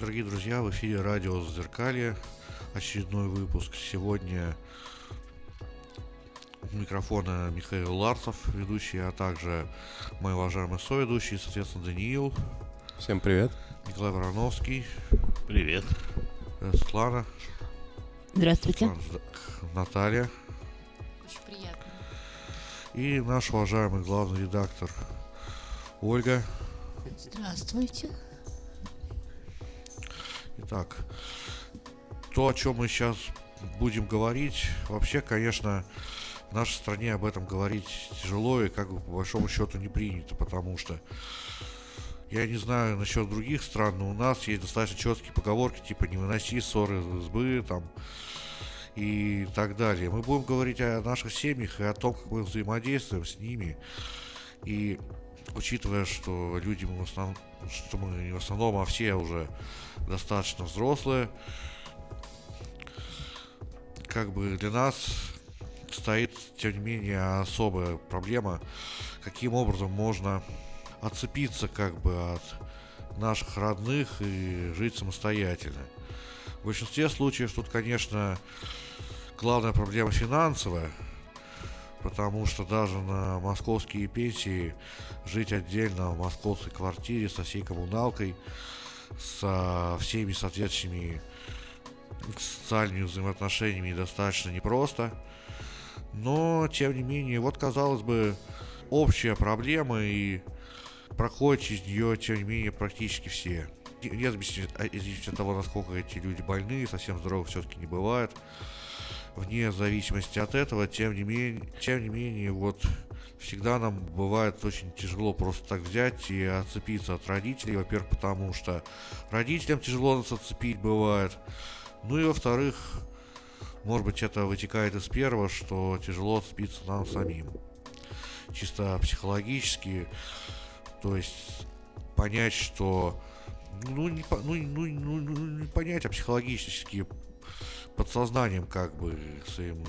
Дорогие друзья, в эфире радио «Зеркалье», очередной выпуск. Сегодня у микрофона Михаил Ларцев, ведущий, а также мой уважаемый соведущий, соответственно, Даниил. Всем привет. Николай Вороновский. Привет. Светлана. Здравствуйте. Светлана, Наталья. Очень приятно. И наш уважаемый главный редактор Ольга. Здравствуйте. Итак, то, о чем мы сейчас будем говорить, вообще, конечно, в нашей стране об этом говорить тяжело и как бы по большому счету не принято, потому что я не знаю насчет других стран, но у нас есть достаточно четкие поговорки, типа не выноси ссоры из избы, там, и так далее. Мы будем говорить о наших семьях и о том, как мы взаимодействуем с ними. И учитывая, что люди мы в основном, что мы в основном, а все уже достаточно взрослые, как бы для нас стоит, тем не менее, особая проблема, каким образом можно отцепиться как бы от наших родных и жить самостоятельно. В большинстве случаев тут, конечно, главная проблема финансовая, потому что даже на московские пенсии жить отдельно в московской квартире со всей коммуналкой, со всеми соответствующими социальными взаимоотношениями достаточно непросто. Но, тем не менее, вот, казалось бы, общая проблема, и проходят через нее, тем не менее, практически все. Вне зависимости от того, насколько эти люди больны, совсем здоровых все-таки не бывает. Вне зависимости от этого, тем не менее, тем не менее, вот всегда нам бывает очень тяжело просто так взять и отцепиться от родителей. Во-первых, потому что родителям тяжело нас отцепить бывает. Ну и во-вторых, может быть, это вытекает из первого, что тяжело отцепиться нам самим. Чисто психологически, то есть понять, что ну не, ну, ну, ну, ну, не понять, а психологически подсознанием как бы своим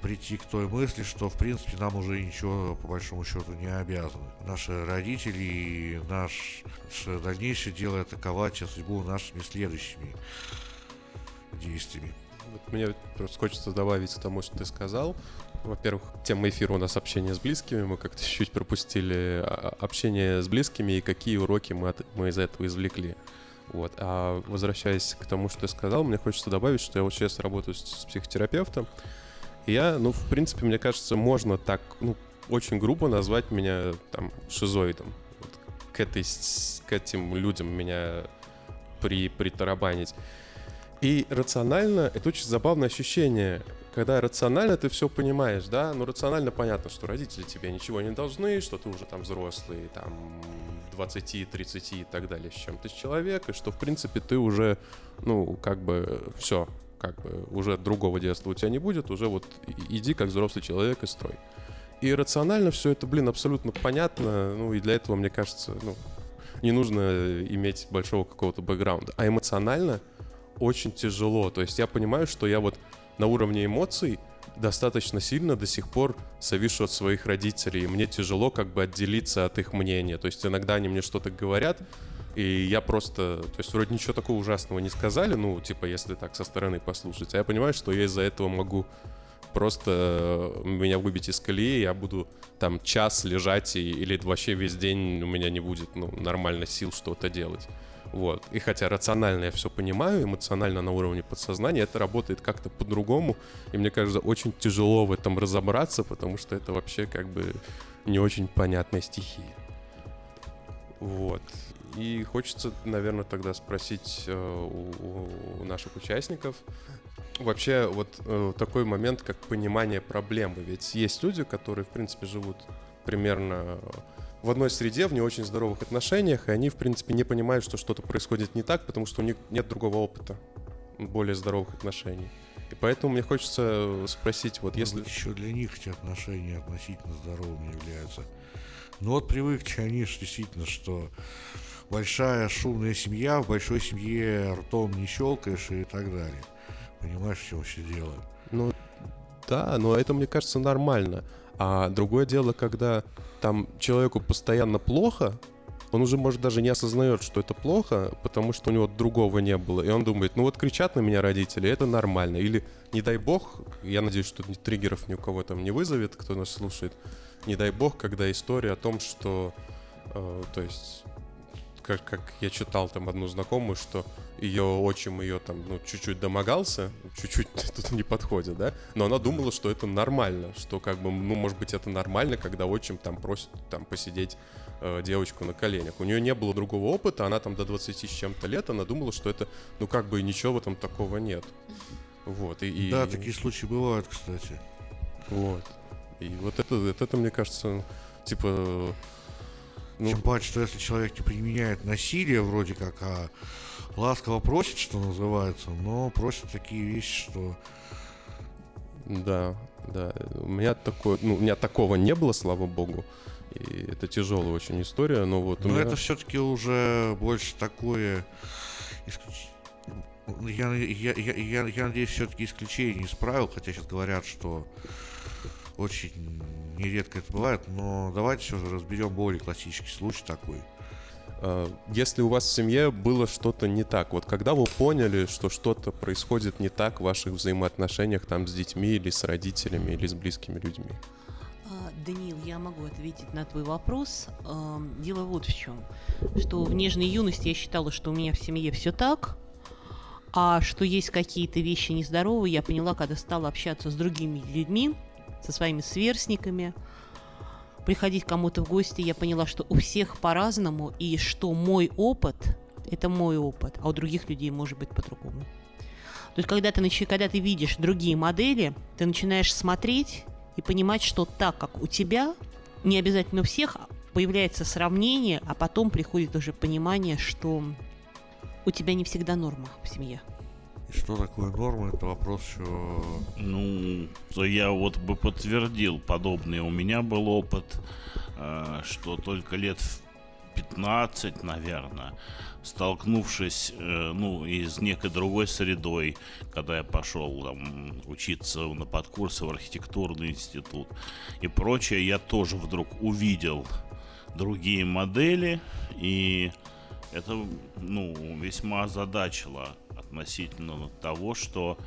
прийти к той мысли, что в принципе нам уже ничего по большому счету не обязаны. Наши родители и наш, наше дальнейшее дело атаковать судьбу нашими следующими действиями. Вот мне просто хочется добавить к тому, что ты сказал. Во-первых, тема эфира у нас общение с близкими. Мы как-то чуть-чуть пропустили а, общение с близкими и какие уроки мы, от, мы из этого извлекли. Вот. А возвращаясь к тому, что ты сказал, мне хочется добавить, что я вот сейчас работаю с психотерапевтом. И я, ну, в принципе, мне кажется, можно так, ну, очень грубо назвать меня там шизоидом. Вот к, этой, к этим людям меня при, притарабанить. И рационально это очень забавное ощущение, когда рационально ты все понимаешь, да, ну рационально понятно, что родители тебе ничего не должны, что ты уже там взрослый, там 20, 30 и так далее, с чем ты человек, и что в принципе ты уже, ну, как бы все, как бы уже другого детства у тебя не будет, уже вот иди как взрослый человек и строй. И рационально все это, блин, абсолютно понятно, ну и для этого, мне кажется, ну, не нужно иметь большого какого-то бэкграунда. А эмоционально — очень тяжело. То есть я понимаю, что я вот на уровне эмоций достаточно сильно до сих пор завишу от своих родителей. И мне тяжело как бы отделиться от их мнения. То есть иногда они мне что-то говорят, и я просто, то есть вроде ничего такого ужасного не сказали, ну, типа, если так со стороны послушать. А я понимаю, что я из-за этого могу просто э, меня выбить из колеи, я буду там час лежать и, или вообще весь день у меня не будет ну, нормально сил что-то делать. Вот. И хотя рационально я все понимаю, эмоционально на уровне подсознания, это работает как-то по-другому. И мне кажется, очень тяжело в этом разобраться, потому что это вообще как бы не очень понятная стихия. Вот. И хочется, наверное, тогда спросить э, у, у наших участников вообще вот э, такой момент, как понимание проблемы. Ведь есть люди, которые, в принципе, живут примерно в одной среде, в не очень здоровых отношениях, и они, в принципе, не понимают, что что-то происходит не так, потому что у них нет другого опыта более здоровых отношений. И поэтому мне хочется спросить, вот если... Еще для них эти отношения относительно здоровыми являются. Ну вот привыкли они же действительно, что большая шумная семья, в большой семье ртом не щелкаешь и так далее. Понимаешь, в чем вообще дело? Ну, да, но это, мне кажется, нормально. А другое дело, когда там человеку постоянно плохо, он уже, может, даже не осознает, что это плохо, потому что у него другого не было. И он думает, ну вот кричат на меня родители, это нормально. Или, не дай бог, я надеюсь, что триггеров ни у кого там не вызовет, кто нас слушает, не дай бог, когда история о том, что, э, то есть, как, как я читал там одну знакомую, что ее отчим ее там, ну, чуть-чуть домогался, чуть-чуть тут не подходит, да, но она думала, что это нормально, что как бы, ну, может быть, это нормально, когда отчим там просит там посидеть э, девочку на коленях. У нее не было другого опыта, она там до 20 с чем-то лет, она думала, что это, ну, как бы ничего в этом такого нет. Вот, и, и... Да, такие случаи бывают, кстати. Вот. И вот это, это, это мне кажется, типа... Ну... Тем паче, что если человек не применяет насилие вроде как, а ласково просит, что называется, но просит такие вещи, что... Да, да. У меня такое, ну, у меня такого не было, слава богу. И это тяжелая очень история, но вот. Но меня... это все-таки уже больше такое. Я, я, я, я, я надеюсь, все-таки исключение из правил, хотя сейчас говорят, что очень нередко это бывает, но давайте все же разберем более классический случай такой. А, если у вас в семье было что-то не так, вот когда вы поняли, что что-то происходит не так в ваших взаимоотношениях там с детьми или с родителями или с близкими людьми? А, Даниил, я могу ответить на твой вопрос. Дело вот в чем, что в нежной юности я считала, что у меня в семье все так, а что есть какие-то вещи нездоровые, я поняла, когда стала общаться с другими людьми, со своими сверстниками, приходить кому-то в гости, я поняла, что у всех по-разному, и что мой опыт – это мой опыт, а у других людей может быть по-другому. То есть, когда ты, когда ты видишь другие модели, ты начинаешь смотреть и понимать, что так, как у тебя, не обязательно у всех, появляется сравнение, а потом приходит уже понимание, что у тебя не всегда норма в семье. Что такое норма, это вопрос еще... Ну, я вот бы подтвердил подобный. У меня был опыт, э, что только лет 15, наверное, столкнувшись, э, ну, и с некой другой средой, когда я пошел там учиться на подкурсы в архитектурный институт и прочее, я тоже вдруг увидел другие модели, и это, ну, весьма озадачило относительно того, что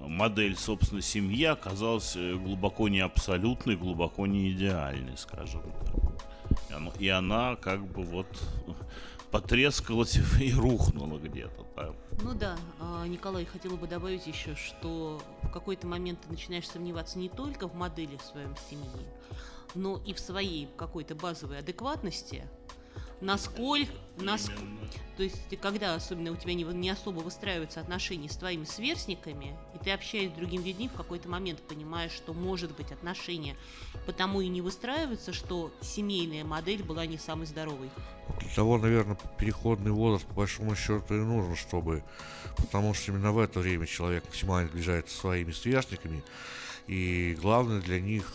модель, собственно, семьи оказалась э, глубоко не абсолютной, глубоко не идеальной, скажем так. И она, как бы вот потрескалась и рухнула где-то. Ну да, а, Николай, хотела бы добавить еще, что в какой-то момент ты начинаешь сомневаться не только в модели в своем семьи, но и в своей какой-то базовой адекватности, насколько, наск... то есть когда особенно у тебя не, не особо выстраиваются отношения с твоими сверстниками, и ты общаешься с другими людьми, в какой-то момент понимаешь, что может быть отношения, потому и не выстраиваются, что семейная модель была не самой здоровой. Для того, наверное, переходный возраст по большому счету и нужен, чтобы, потому что именно в это время человек максимально сближается со своими сверстниками, и главное для них,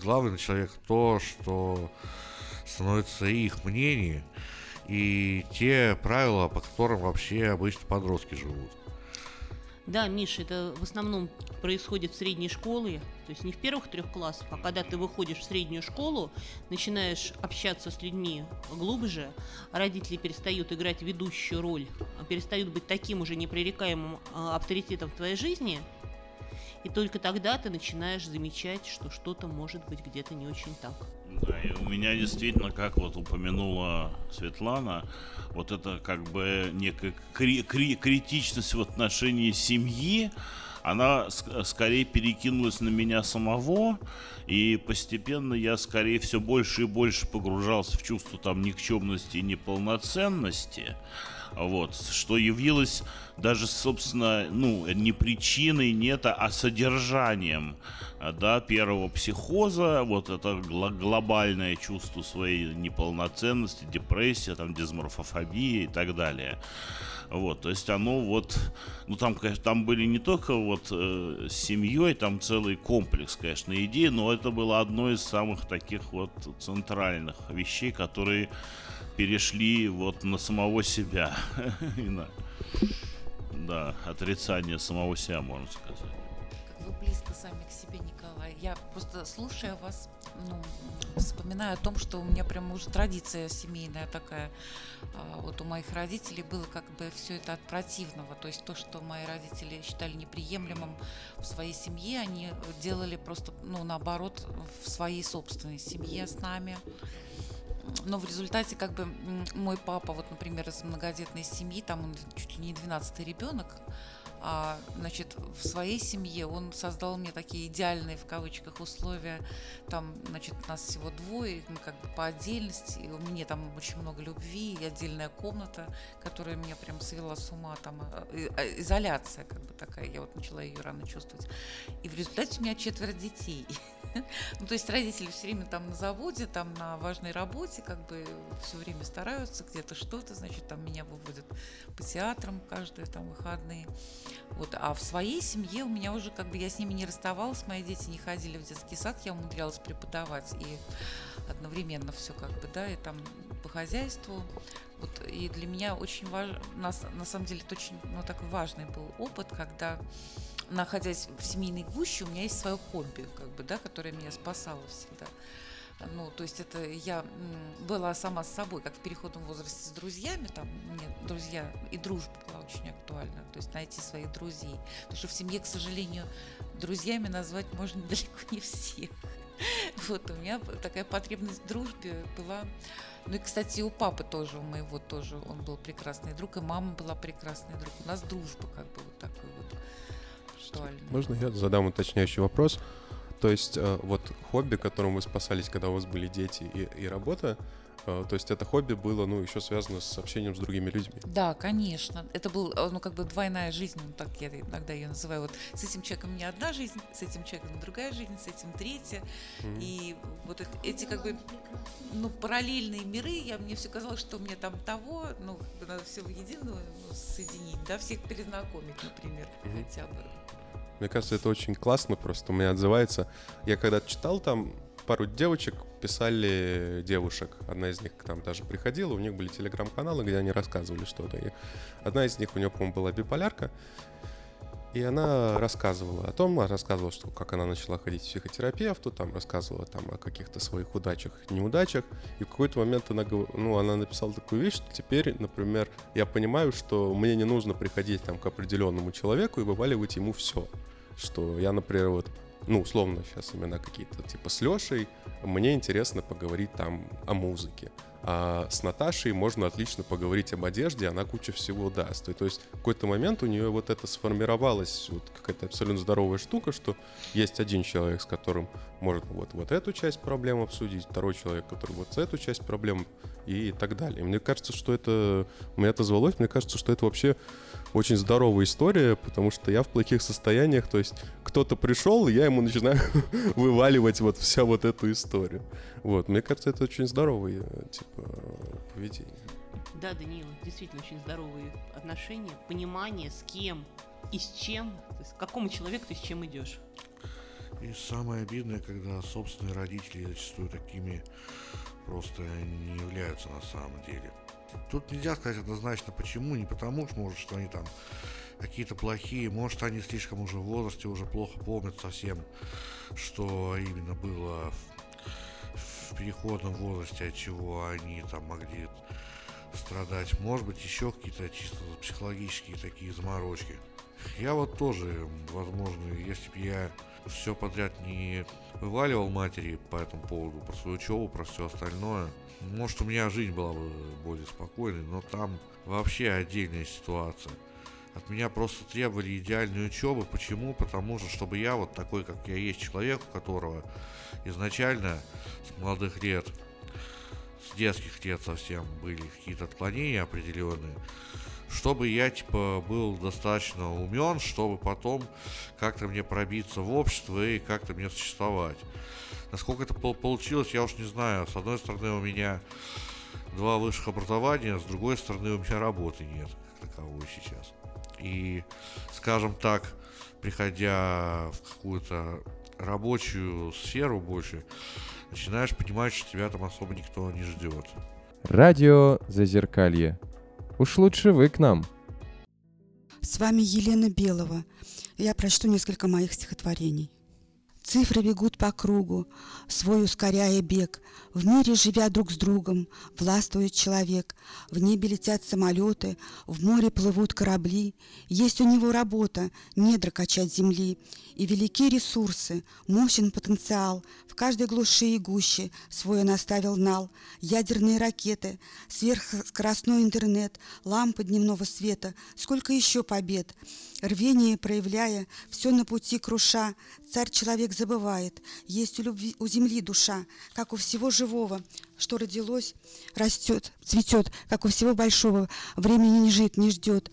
главное для человека то, что становится их мнение и те правила, по которым вообще обычно подростки живут. Да, Миша, это в основном происходит в средней школе, то есть не в первых трех классах, а когда ты выходишь в среднюю школу, начинаешь общаться с людьми глубже, родители перестают играть ведущую роль, перестают быть таким уже непререкаемым а, авторитетом в твоей жизни, и только тогда ты начинаешь замечать, что что-то может быть где-то не очень так. Да, и у меня действительно, как вот упомянула Светлана, вот это как бы некая кри- кри- критичность в отношении семьи, она скорее перекинулась на меня самого, и постепенно я скорее все больше и больше погружался в чувство там никчемности и неполноценности. Вот, что явилось даже, собственно, ну, не причиной, нет, а содержанием, да, первого психоза, вот это глобальное чувство своей неполноценности, депрессия, там, дисморфофобия и так далее. Вот, то есть оно вот, ну там, конечно, там были не только вот э, с семьей, там целый комплекс, конечно, идей, но это было одно из самых таких вот центральных вещей, которые перешли вот на самого себя. да, отрицание самого себя, можно сказать. вы близко сами к себе, Николай. Я просто слушая вас, ну, вспоминаю о том, что у меня прям уже традиция семейная такая. А, вот у моих родителей было как бы все это от противного. То есть то, что мои родители считали неприемлемым в своей семье, они делали просто, ну, наоборот, в своей собственной семье с нами но в результате как бы мой папа, вот, например, из многодетной семьи, там он чуть ли не 12 ребенок, а, значит, в своей семье он создал мне такие идеальные, в кавычках, условия. Там, значит, нас всего двое, мы как бы по отдельности. У меня там очень много любви, и отдельная комната, которая меня прям свела с ума. Там а, а, изоляция как бы такая. Я вот начала ее рано чувствовать. И в результате у меня четверо детей. Ну, то есть родители все время там на заводе, там на важной работе, как бы все время стараются, где-то что-то, значит, там меня выводят по театрам каждые там выходные. Вот, а в своей семье у меня уже, как бы, я с ними не расставалась, мои дети не ходили в детский сад, я умудрялась преподавать и одновременно все как бы, да, и там по хозяйству. Вот, и для меня очень важно, на, на самом деле, это очень, ну, такой важный был опыт, когда находясь в семейной гуще, у меня есть свое хобби, как бы, да, которое меня спасало всегда. Ну, то есть это я была сама с собой, как в переходном возрасте с друзьями, там мне друзья и дружба была очень актуальна, то есть найти своих друзей. Потому что в семье, к сожалению, друзьями назвать можно далеко не всех. Вот у меня такая потребность в дружбе была. Ну и, кстати, у папы тоже, у моего тоже, он был прекрасный друг, и мама была прекрасный друг. У нас дружба как бы вот такой вот актуальной. Можно я задам уточняющий вопрос? То есть э, вот хобби, которым вы спасались, когда у вас были дети и, и работа, э, то есть это хобби было, ну, еще связано с общением с другими людьми. Да, конечно. Это был, э, ну, как бы двойная жизнь, ну, так я иногда ее называю. Вот с этим человеком не одна жизнь, с этим человеком другая жизнь, с этим третья. Mm-hmm. И вот эти, как бы, ну, параллельные миры, я, мне все казалось, что у меня там того, ну, надо все в единую ну, соединить, да, всех перезнакомить, например, mm-hmm. хотя бы. Мне кажется, это очень классно просто. У меня отзывается. Я когда читал там, пару девочек писали девушек. Одна из них там даже приходила, у них были телеграм-каналы, где они рассказывали что-то. И одна из них, у нее, по-моему, была биполярка. И она рассказывала о том, рассказывала, что как она начала ходить к психотерапевту, там рассказывала там о каких-то своих удачах, неудачах. И в какой-то момент она, ну, она написала такую вещь, что теперь, например, я понимаю, что мне не нужно приходить там к определенному человеку и вываливать ему все что я, например, вот, ну, условно сейчас имена какие-то, типа с Лешей, мне интересно поговорить там о музыке. А с Наташей можно отлично поговорить об одежде, она куча всего даст. И, то есть в какой-то момент у нее вот это сформировалось, вот какая-то абсолютно здоровая штука, что есть один человек, с которым можно вот, вот эту часть проблем обсудить, второй человек, который вот эту часть проблем и так далее. Мне кажется, что это... Меня это звалось, мне кажется, что это вообще очень здоровая история, потому что я в плохих состояниях, то есть кто-то пришел, и я ему начинаю вываливать вот вся вот эту историю. Вот, мне кажется, это очень здоровое, типа, поведение. Да, Даниил, действительно очень здоровые отношения, понимание, с кем и с чем, то есть к какому человеку ты с чем идешь. И самое обидное, когда собственные родители зачастую такими просто не являются на самом деле. Тут нельзя сказать однозначно почему, не потому, что может, что они там какие-то плохие, может, они слишком уже в возрасте, уже плохо помнят совсем, что именно было в, в переходном возрасте, от чего они там могли страдать. Может быть, еще какие-то чисто психологические такие заморочки. Я вот тоже, возможно, если бы я все подряд не вываливал матери по этому поводу, про свою учебу, про все остальное, может, у меня жизнь была бы более спокойной, но там вообще отдельная ситуация. От меня просто требовали идеальной учебы. Почему? Потому что, чтобы я вот такой, как я есть, человек, у которого изначально с молодых лет, с детских лет совсем были какие-то отклонения определенные, чтобы я, типа, был достаточно умен, чтобы потом как-то мне пробиться в общество и как-то мне существовать. Насколько это получилось, я уж не знаю. С одной стороны, у меня два высших образования, с другой стороны, у меня работы нет, как таковой сейчас. И, скажем так, приходя в какую-то рабочую сферу больше, начинаешь понимать, что тебя там особо никто не ждет. Радио Зазеркалье. Уж лучше вы к нам. В вами Елена Белова. Я прочту несколько моих стихотворений. Цифры бегут по кругу, свой ускоряя бег. В мире, живя друг с другом, властвует человек. В небе летят самолеты, в море плывут корабли. Есть у него работа, недра качать земли. И велики ресурсы, мощен потенциал. В каждой глуши и гуще свой он оставил нал. Ядерные ракеты, сверхскоростной интернет, лампы дневного света. Сколько еще побед? Рвение проявляя, все на пути круша, царь-человек забывает, есть у, любви, у земли душа, как у всего живого, что родилось, растет, цветет, как у всего большого, времени не жит, не ждет.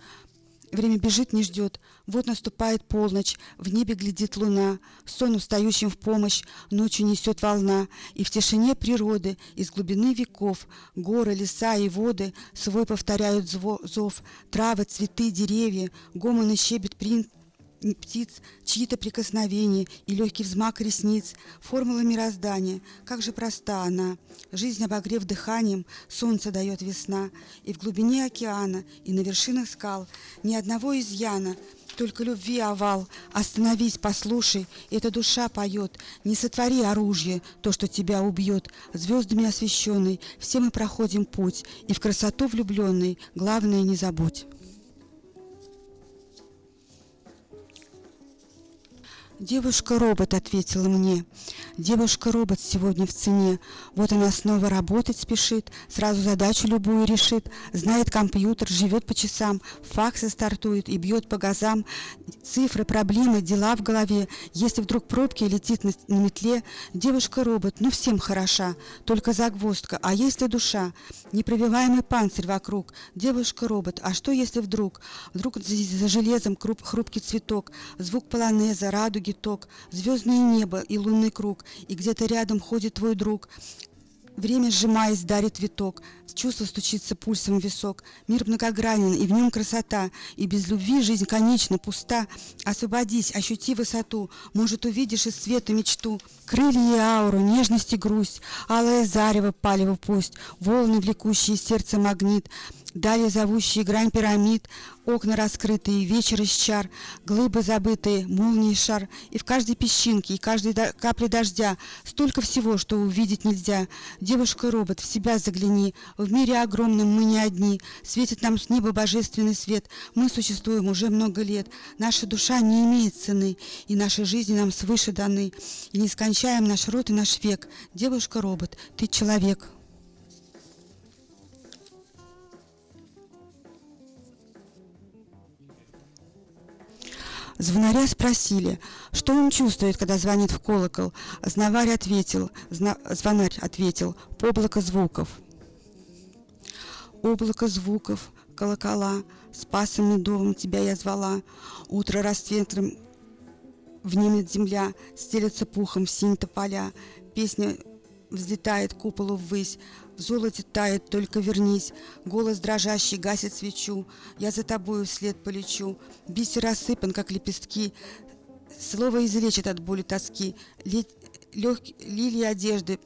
Время бежит, не ждет. Вот наступает полночь, в небе глядит луна, сон устающим в помощь, ночью несет волна, и в тишине природы, из глубины веков, горы, леса и воды свой повторяют зов, травы, цветы, деревья, гомон и щебет принц, птиц, чьи-то прикосновения и легкий взмах ресниц, формула мироздания, как же проста она. Жизнь, обогрев дыханием, солнце дает весна, и в глубине океана, и на вершинах скал ни одного изъяна, только любви овал. Остановись, послушай, эта душа поет. Не сотвори оружие, то, что тебя убьет. Звездами освещенный, все мы проходим путь, и в красоту влюбленный главное не забудь. Девушка-робот ответила мне. Девушка-робот сегодня в цене. Вот она снова работать спешит, сразу задачу любую решит. Знает компьютер, живет по часам, факсы стартует и бьет по газам. Цифры, проблемы, дела в голове. Если вдруг пробки летит на, на метле, девушка-робот, ну всем хороша, только загвоздка. А если душа? Непробиваемый панцирь вокруг. Девушка-робот, а что если вдруг? Вдруг за железом круп, хрупкий цветок, звук полонеза, радуги, ток, звездное небо и лунный круг, и где-то рядом ходит твой друг. Время, сжимаясь, дарит виток, чувство стучится пульсом в висок. Мир многогранен, и в нем красота, и без любви жизнь конечна, пуста. Освободись, ощути высоту, может, увидишь из света мечту. Крылья и ауру, нежность и грусть, алое зарево палево пусть, волны, влекущие сердце магнит, Далее зовущие грань пирамид, окна раскрытые, вечер из чар, глыбы забытые, молнии шар, и в каждой песчинке, и каждой до капле дождя столько всего, что увидеть нельзя. Девушка-робот, в себя загляни, в мире огромном мы не одни, светит нам с неба божественный свет, мы существуем уже много лет, наша душа не имеет цены, и наши жизни нам свыше даны, и не скончаем наш род и наш век. Девушка-робот, ты человек. Звонаря спросили, что он чувствует, когда звонит в колокол. Знаварь ответил, зна, звонарь ответил, облако звуков. Облако звуков, колокола, спасом медовым тебя я звала. Утро расцветом внемет земля, стелется пухом синь тополя. Песня взлетает куполу ввысь, в золоте тает, только вернись. Голос дрожащий гасит свечу. Я за тобою вслед полечу. Бисер рассыпан, как лепестки. Слово излечит от боли тоски. Лег... Лилии одежды,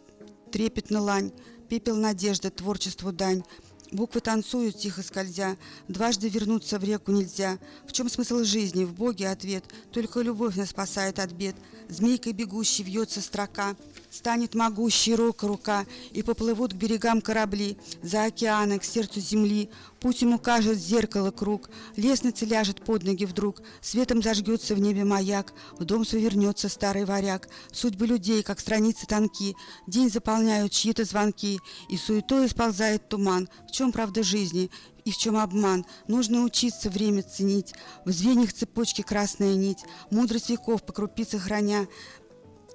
трепетна лань. Пепел надежды, творчеству дань. Буквы танцуют, тихо скользя. Дважды вернуться в реку нельзя. В чем смысл жизни? В Боге ответ. Только любовь нас спасает от бед. Змейкой бегущей вьется строка. Станет могущей рока рука, и поплывут к берегам корабли, за океаны, к сердцу земли. Путь ему кажет зеркало круг, лестница ляжет под ноги вдруг, светом зажгется в небе маяк, в дом свой вернется старый варяг. Судьбы людей, как страницы тонки, день заполняют чьи-то звонки, и суетой сползает туман. В чем правда жизни? и в чем обман. Нужно учиться время ценить. В звеньях цепочки красная нить, мудрость веков по крупице храня.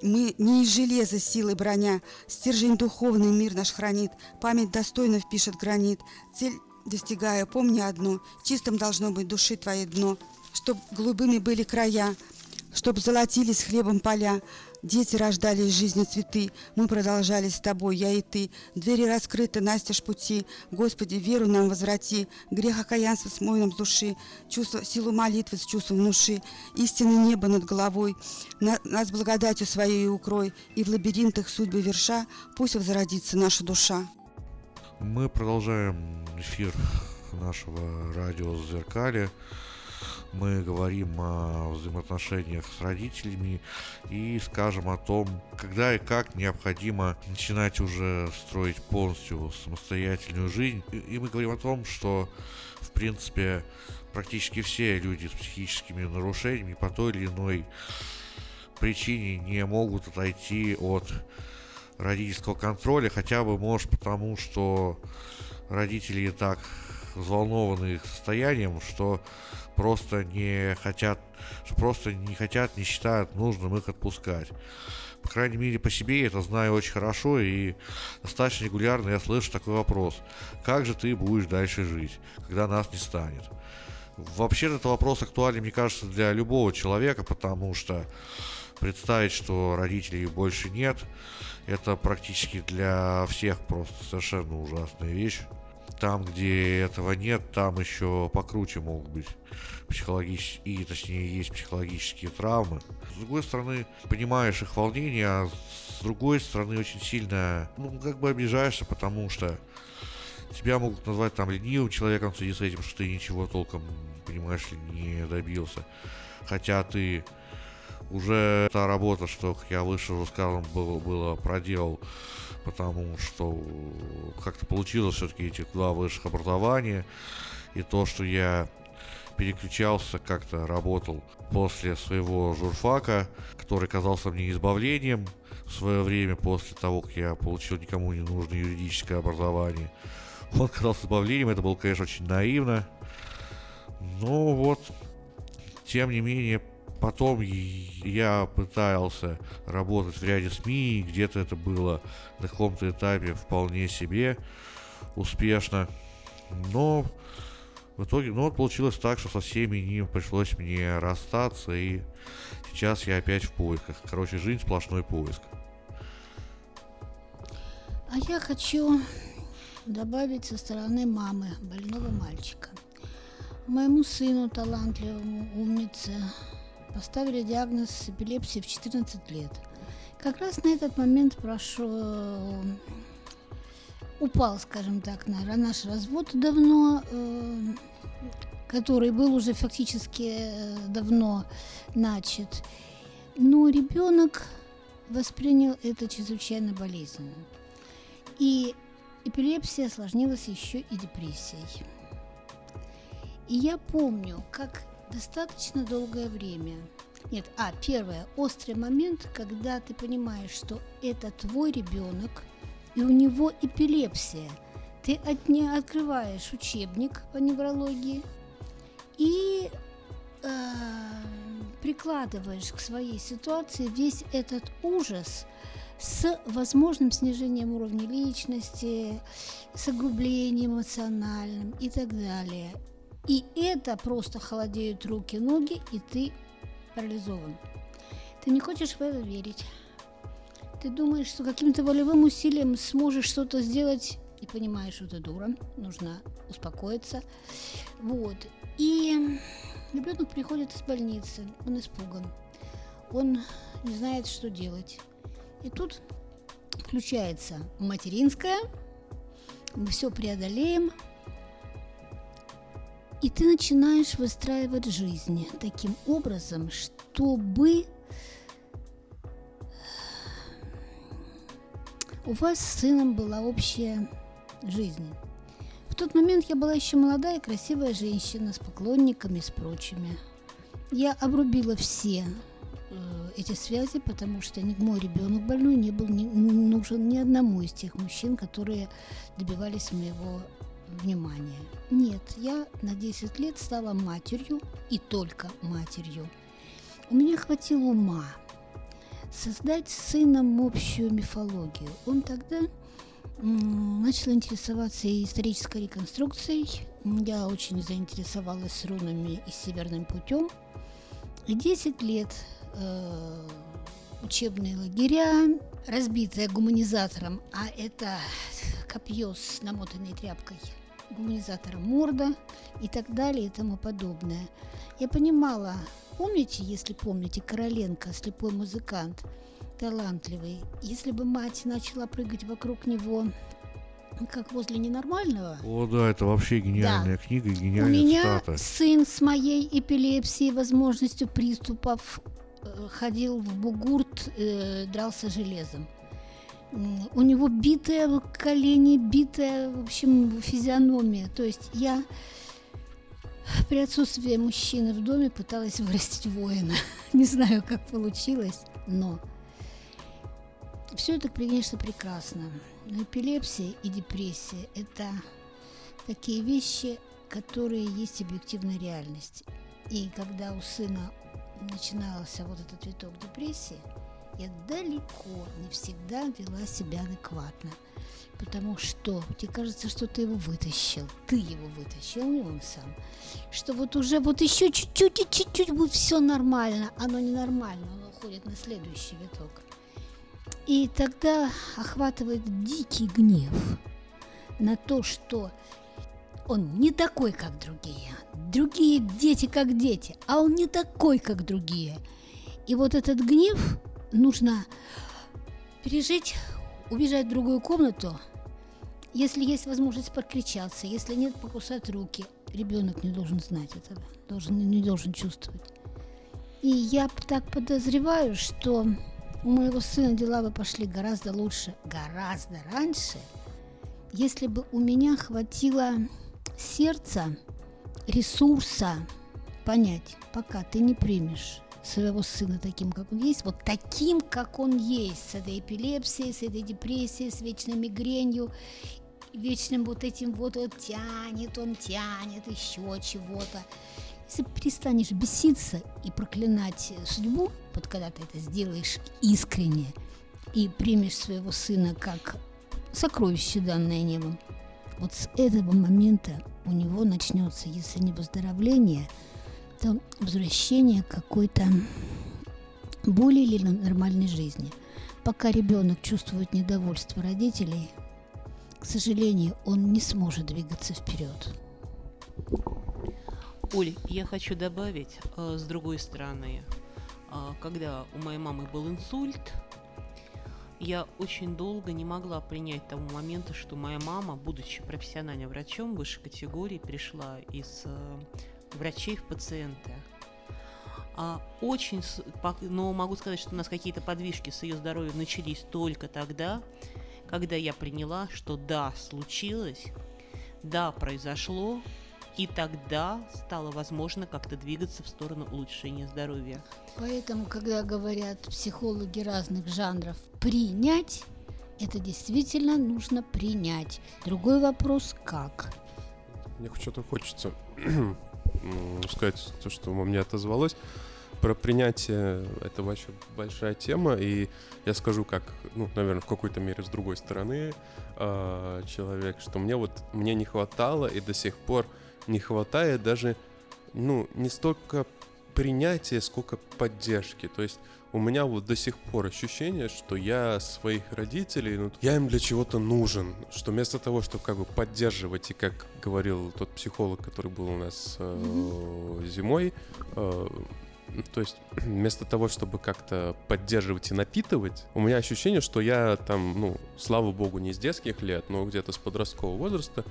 Мы не из железа силы броня, стержень духовный мир наш хранит, память достойно впишет гранит. Цель достигая, помни одно, чистым должно быть души твоей дно, чтоб голубыми были края, чтоб золотились хлебом поля, Дети рождали из жизни цветы, мы продолжали с тобой, я и ты. Двери раскрыты, настежь пути. Господи, веру нам возврати, грех окаянства смой нам с души, чувство, силу молитвы с чувством души, истины неба над головой. На, нас благодатью своей укрой, и в лабиринтах судьбы верша пусть возродится наша душа. Мы продолжаем эфир нашего радио «Зеркали». Мы говорим о взаимоотношениях с родителями и скажем о том, когда и как необходимо начинать уже строить полностью самостоятельную жизнь. И мы говорим о том, что, в принципе, практически все люди с психическими нарушениями по той или иной причине не могут отойти от родительского контроля, хотя бы, может, потому что родители и так взволнованы их состоянием, что просто не хотят, что просто не хотят, не считают нужным их отпускать. По крайней мере, по себе я это знаю очень хорошо и достаточно регулярно я слышу такой вопрос. Как же ты будешь дальше жить, когда нас не станет? Вообще этот вопрос актуален, мне кажется, для любого человека, потому что представить, что родителей больше нет, это практически для всех просто совершенно ужасная вещь. Там, где этого нет, там еще покруче могут быть психологические, и точнее есть психологические травмы. С другой стороны, понимаешь их волнение, а с другой стороны очень сильно, ну, как бы обижаешься, потому что тебя могут назвать там ленивым человеком в связи с этим, что ты ничего толком, понимаешь ли, не добился. Хотя ты уже та работа, что, я выше уже сказал, было, было проделал, потому что как-то получилось все-таки эти два высших образования, и то, что я переключался, как-то работал после своего журфака, который казался мне избавлением в свое время, после того, как я получил никому не нужное юридическое образование. Он казался избавлением, это было, конечно, очень наивно. Но вот, тем не менее, Потом я пытался работать в ряде СМИ, где-то это было на каком-то этапе вполне себе успешно. Но в итоге, ну вот получилось так, что со всеми ними пришлось мне расстаться, и сейчас я опять в поисках. Короче, жизнь сплошной поиск. А я хочу добавить со стороны мамы больного мальчика. Моему сыну, талантливому, умнице, поставили диагноз эпилепсии в 14 лет. Как раз на этот момент прошел, упал, скажем так, на наш развод давно, э, который был уже фактически э, давно начат. Но ребенок воспринял это чрезвычайно болезненно. И эпилепсия осложнилась еще и депрессией. И я помню, как достаточно долгое время. Нет, а, первое, острый момент, когда ты понимаешь, что это твой ребенок, и у него эпилепсия. Ты от не открываешь учебник по неврологии и э, прикладываешь к своей ситуации весь этот ужас с возможным снижением уровня личности, с огрублением эмоциональным и так далее. И это просто холодеют руки, ноги, и ты парализован. Ты не хочешь в это верить. Ты думаешь, что каким-то волевым усилием сможешь что-то сделать, и понимаешь, что ты дура, нужно успокоиться. Вот. И ребенок приходит из больницы, он испуган, он не знает, что делать. И тут включается материнская, мы все преодолеем, и ты начинаешь выстраивать жизнь таким образом, чтобы у вас с сыном была общая жизнь. В тот момент я была еще молодая и красивая женщина с поклонниками, с прочими. Я обрубила все э, эти связи, потому что ни мой ребенок больной не был не, нужен ни одному из тех мужчин, которые добивались моего внимания. Нет, я на 10 лет стала матерью и только матерью. У меня хватило ума создать с сыном общую мифологию. Он тогда начал интересоваться исторической реконструкцией. Я очень заинтересовалась рунами и северным путем. И 10 лет э, учебные лагеря, разбитые гуманизатором, а это копье с намотанной тряпкой – гуманизатора Морда и так далее и тому подобное. Я понимала, помните, если помните, Короленко, слепой музыкант, талантливый, если бы мать начала прыгать вокруг него как возле ненормального. О, да, это вообще гениальная Да. книга, и У гениальная меня цитата. сын с моей эпилепсией, возможностью приступов, э, ходил в бугурт, э, дрался железом. У него битое колени, битая, в общем, физиономия. То есть я при отсутствии мужчины в доме пыталась вырастить воина. Не знаю, как получилось, но все это, конечно, прекрасно. Но эпилепсия и депрессия – это такие вещи, которые есть объективная реальность. И когда у сына начинался вот этот виток депрессии, я далеко не всегда вела себя адекватно. Потому что тебе кажется, что ты его вытащил. Ты его вытащил, не он сам. Что вот уже вот еще чуть-чуть и чуть-чуть будет все нормально. Оно ненормально, оно уходит на следующий виток. И тогда охватывает дикий гнев на то, что он не такой, как другие. Другие дети, как дети, а он не такой, как другие. И вот этот гнев нужно пережить, убежать в другую комнату, если есть возможность прокричаться, если нет, покусать руки. Ребенок не должен знать этого, должен, не должен чувствовать. И я так подозреваю, что у моего сына дела бы пошли гораздо лучше, гораздо раньше, если бы у меня хватило сердца, ресурса понять, пока ты не примешь своего сына таким, как он есть, вот таким, как он есть, с этой эпилепсией, с этой депрессией, с вечной мигренью, вечным вот этим вот, вот тянет, он тянет, еще чего-то. Если перестанешь беситься и проклинать судьбу, вот когда ты это сделаешь искренне и примешь своего сына как сокровище, данное небом, вот с этого момента у него начнется, если не выздоровление, то возвращение какой-то более или нормальной жизни. Пока ребенок чувствует недовольство родителей, к сожалению, он не сможет двигаться вперед. Оль, я хочу добавить, э, с другой стороны, э, когда у моей мамы был инсульт, я очень долго не могла принять того момента, что моя мама, будучи профессиональным врачом высшей категории, перешла из э, врачей в пациенты. А очень, но могу сказать, что у нас какие-то подвижки с ее здоровьем начались только тогда, когда я приняла, что да, случилось, да, произошло, и тогда стало возможно как-то двигаться в сторону улучшения здоровья. Поэтому, когда говорят психологи разных жанров принять, это действительно нужно принять. Другой вопрос как. Мне что-то хочется сказать, то, что во мне отозвалось. Про принятие это вообще большая тема, и я скажу как, ну, наверное, в какой-то мере с другой стороны э, человек, что мне вот мне не хватало и до сих пор не хватает даже, ну, не столько принятия, сколько поддержки. То есть у меня вот до сих пор ощущение, что я своих родителей, ну, я им для чего-то нужен, что вместо того, чтобы как бы поддерживать, и как говорил тот психолог, который был у нас э, зимой, э, то есть вместо того, чтобы как-то поддерживать и напитывать, у меня ощущение, что я там, ну, слава богу, не с детских лет, но где-то с подросткового возраста,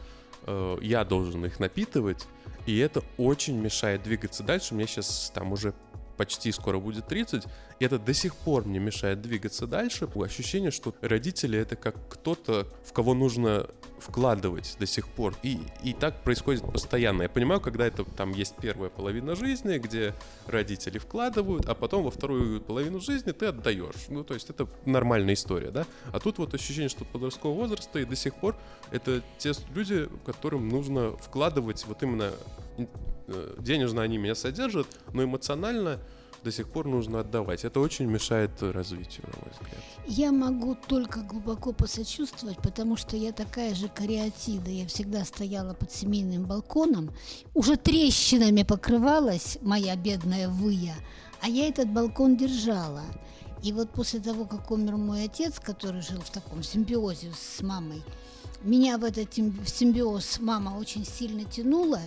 э, я должен их напитывать, и это очень мешает двигаться дальше. Мне сейчас там уже почти скоро будет 30, и это до сих пор мне мешает двигаться дальше. Ощущение, что родители это как кто-то, в кого нужно вкладывать до сих пор. И, и так происходит постоянно. Я понимаю, когда это там есть первая половина жизни, где родители вкладывают, а потом во вторую половину жизни ты отдаешь. Ну, то есть это нормальная история, да? А тут вот ощущение, что подросткового возраста и до сих пор это те люди, которым нужно вкладывать вот именно э, денежно они меня содержат, но эмоционально до сих пор нужно отдавать. Это очень мешает развитию, на мой взгляд. Я могу только глубоко посочувствовать, потому что я такая же кариатида. Я всегда стояла под семейным балконом. Уже трещинами покрывалась моя бедная выя, а я этот балкон держала. И вот после того, как умер мой отец, который жил в таком симбиозе с мамой, меня в этот симбиоз мама очень сильно тянула.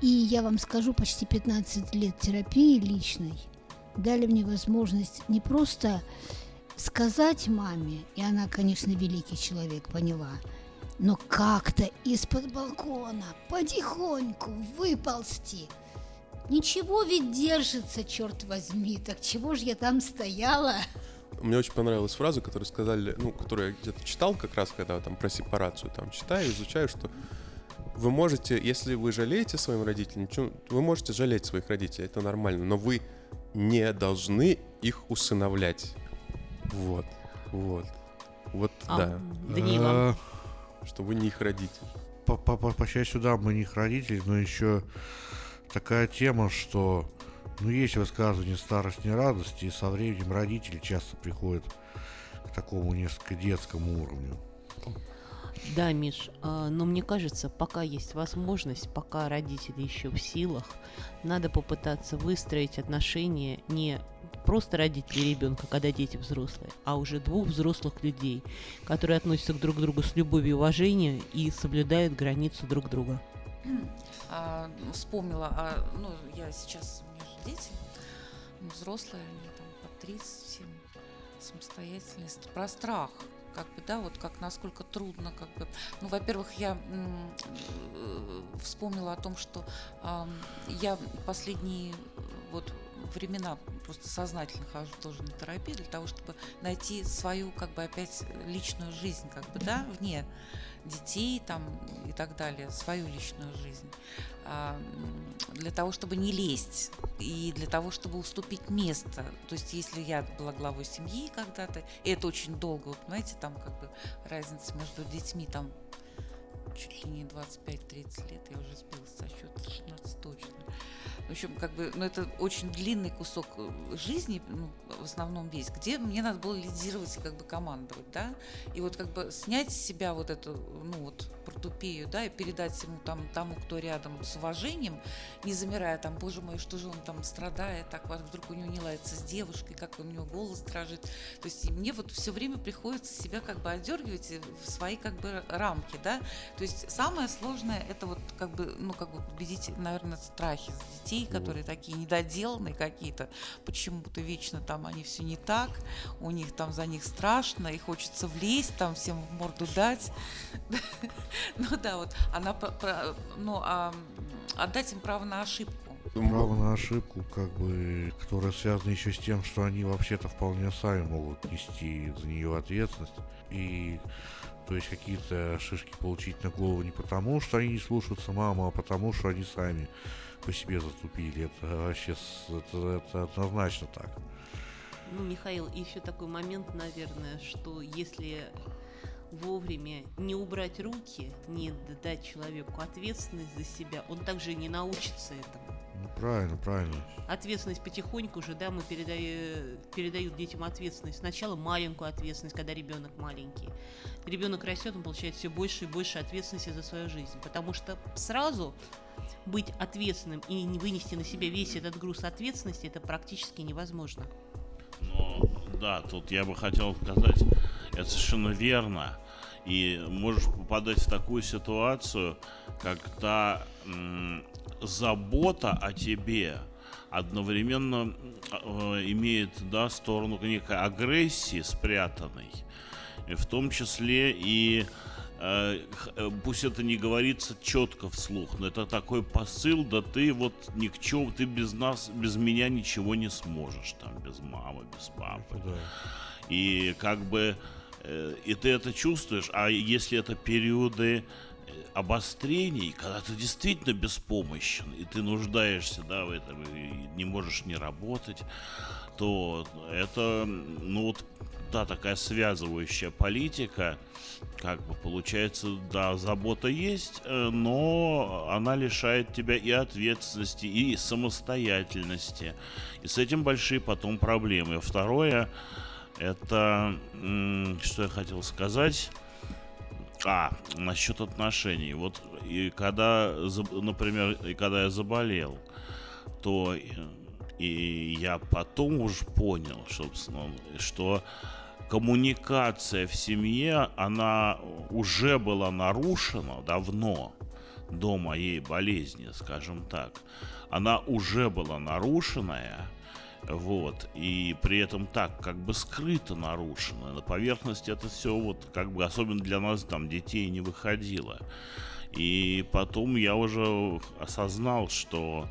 И я вам скажу, почти 15 лет терапии личной дали мне возможность не просто сказать маме, и она, конечно, великий человек, поняла, но как-то из-под балкона потихоньку выползти. Ничего ведь держится, черт возьми, так чего же я там стояла? Мне очень понравилась фраза, которую сказали, ну, которую я где-то читал как раз, когда там про сепарацию там читаю, изучаю, что вы можете, если вы жалеете своим родителям, вы можете жалеть своих родителей, это нормально, но вы не должны их усыновлять. Вот, вот, вот, А, да, Данила. Э, что вы не их родитель. по, по, по, по счастью, да, мы не их родители, но еще такая тема, что ну, есть высказывание «старость не радость», и со временем родители часто приходят к такому несколько детскому уровню. Да, Миш, а, но мне кажется, пока есть возможность, пока родители еще в силах, надо попытаться выстроить отношения не просто родители ребенка, когда дети взрослые, а уже двух взрослых людей, которые относятся к друг другу с любовью и уважением и соблюдают границу друг друга. А, ну, вспомнила, а, ну, я сейчас, у меня же дети, взрослые, они там по 37, самостоятельность, про страх, как бы, да, вот как насколько трудно, как бы, ну, во-первых, я э, вспомнила о том, что я последние вот времена просто сознательно хожу тоже на терапию для того, чтобы найти свою, как бы, опять личную жизнь, как бы, да, вне детей там и так далее, свою личную жизнь, для того, чтобы не лезть и для того, чтобы уступить место. То есть, если я была главой семьи когда-то, и это очень долго, вы понимаете, там как бы разница между детьми там чуть ли не 25-30 лет, я уже сбилась со счета, 16 точно. В общем, как бы, ну, это очень длинный кусок э, жизни, ну, в основном весь, где мне надо было лидировать и как бы командовать, да, и вот как бы снять с себя вот эту, ну, вот, протупею, да, и передать ему там, тому, кто рядом с уважением, не замирая там, боже мой, что же он там страдает, так вот вдруг у него не ладится с девушкой, как у него голос дрожит. То есть мне вот все время приходится себя как бы отдергивать в свои как бы рамки, да. То есть самое сложное это вот как бы, ну, как бы победить, наверное, страхи детей, которые такие недоделанные какие-то, почему-то вечно там они все не так, у них там за них страшно, и хочется влезть, там всем в морду дать. Ну да, вот она, ну, а, отдать им право на ошибку. Право на ошибку, как бы, которая связана еще с тем, что они вообще-то вполне сами могут нести за нее ответственность. И то есть какие-то шишки получить на голову не потому, что они не слушаются маму, а потому, что они сами по себе заступили. Это вообще это, это однозначно так. Ну, Михаил, еще такой момент, наверное, что если вовремя не убрать руки, не дать человеку ответственность за себя, он также не научится этому. Ну, правильно, правильно. Ответственность потихоньку уже, да, мы передаю, передают детям ответственность. Сначала маленькую ответственность, когда ребенок маленький. Ребенок растет, он получает все больше и больше ответственности за свою жизнь. Потому что сразу быть ответственным и не вынести на себя весь этот груз ответственности, это практически невозможно. Но да, тут я бы хотел сказать, это совершенно верно. И можешь попадать в такую ситуацию, когда м, забота о тебе одновременно э, имеет да, сторону некой агрессии спрятанной, и в том числе и э, э, пусть это не говорится четко вслух, но это такой посыл, да ты вот ни к чему, ты без нас, без меня ничего не сможешь, там, без мамы, без папы. Да. И как бы и ты это чувствуешь, а если это периоды э, обострений, когда ты действительно беспомощен, и ты нуждаешься, да, в этом, и не можешь не работать, то это, ну вот, да, такая связывающая политика, как бы получается, да, забота есть, э, но она лишает тебя и ответственности, и самостоятельности. И с этим большие потом проблемы. Второе, это, что я хотел сказать, а, насчет отношений. Вот и когда, например, и когда я заболел, то и я потом уже понял, собственно, что коммуникация в семье, она уже была нарушена давно, до моей болезни, скажем так. Она уже была нарушенная, Вот. И при этом так, как бы скрыто нарушено. На поверхности это все вот, как бы, особенно для нас, там, детей не выходило. И потом я уже осознал, что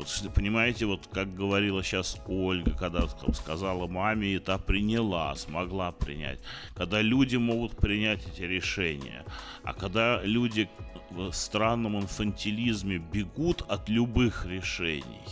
вот понимаете, вот как говорила сейчас Ольга, когда сказала маме, и та приняла, смогла принять. Когда люди могут принять эти решения, а когда люди в странном инфантилизме бегут от любых решений,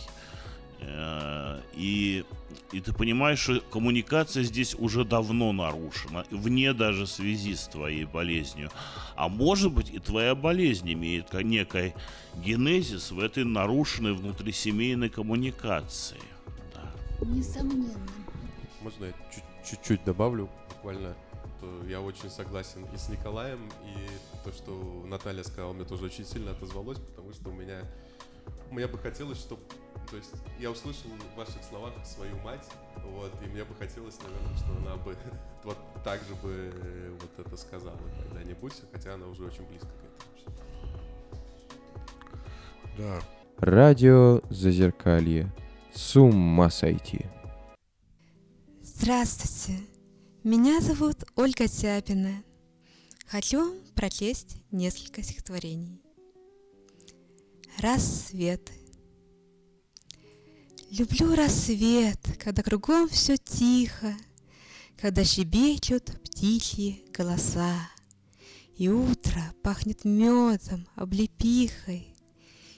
и и ты понимаешь, что коммуникация здесь уже давно нарушена, вне даже связи с твоей болезнью. А может быть и твоя болезнь имеет некий генезис в этой нарушенной внутрисемейной коммуникации. Да. Несомненно. Можно я чуть-чуть добавлю буквально? Я очень согласен и с Николаем, и то, что Наталья сказала, мне тоже очень сильно отозвалось, потому что у меня, мне бы хотелось, чтобы то есть я услышал в ваших словах свою мать, вот, и мне бы хотелось, наверное, что она бы вот так же бы э, вот это сказала когда-нибудь, хотя она уже очень близко к этому. Да. Радио Зазеркалье. С ума сойти. Здравствуйте. Меня зовут Ольга Тяпина. Хочу прочесть несколько стихотворений. Рассвет – Люблю рассвет, когда кругом все тихо, Когда щебечут птичьи голоса, И утро пахнет медом, облепихой,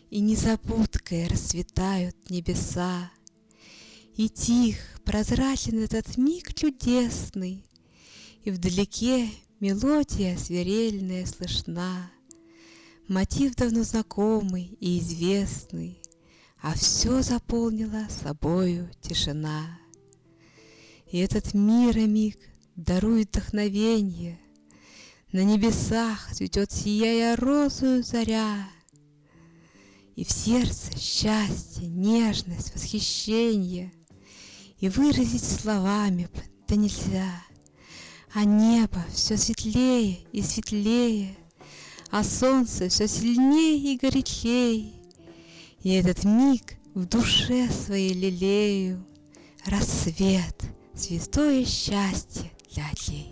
И незабудкой расцветают небеса. И тих, прозрачен этот миг чудесный, И вдалеке мелодия свирельная слышна. Мотив давно знакомый и известный, а все заполнила собою тишина. И этот мир и миг дарует вдохновенье, На небесах цветет, сияя розою заря, И в сердце счастье, нежность, восхищение, И выразить словами да нельзя, А небо все светлее и светлее, А солнце все сильнее и горячей, и этот миг в душе своей лелею, Рассвет, святое счастье для очей.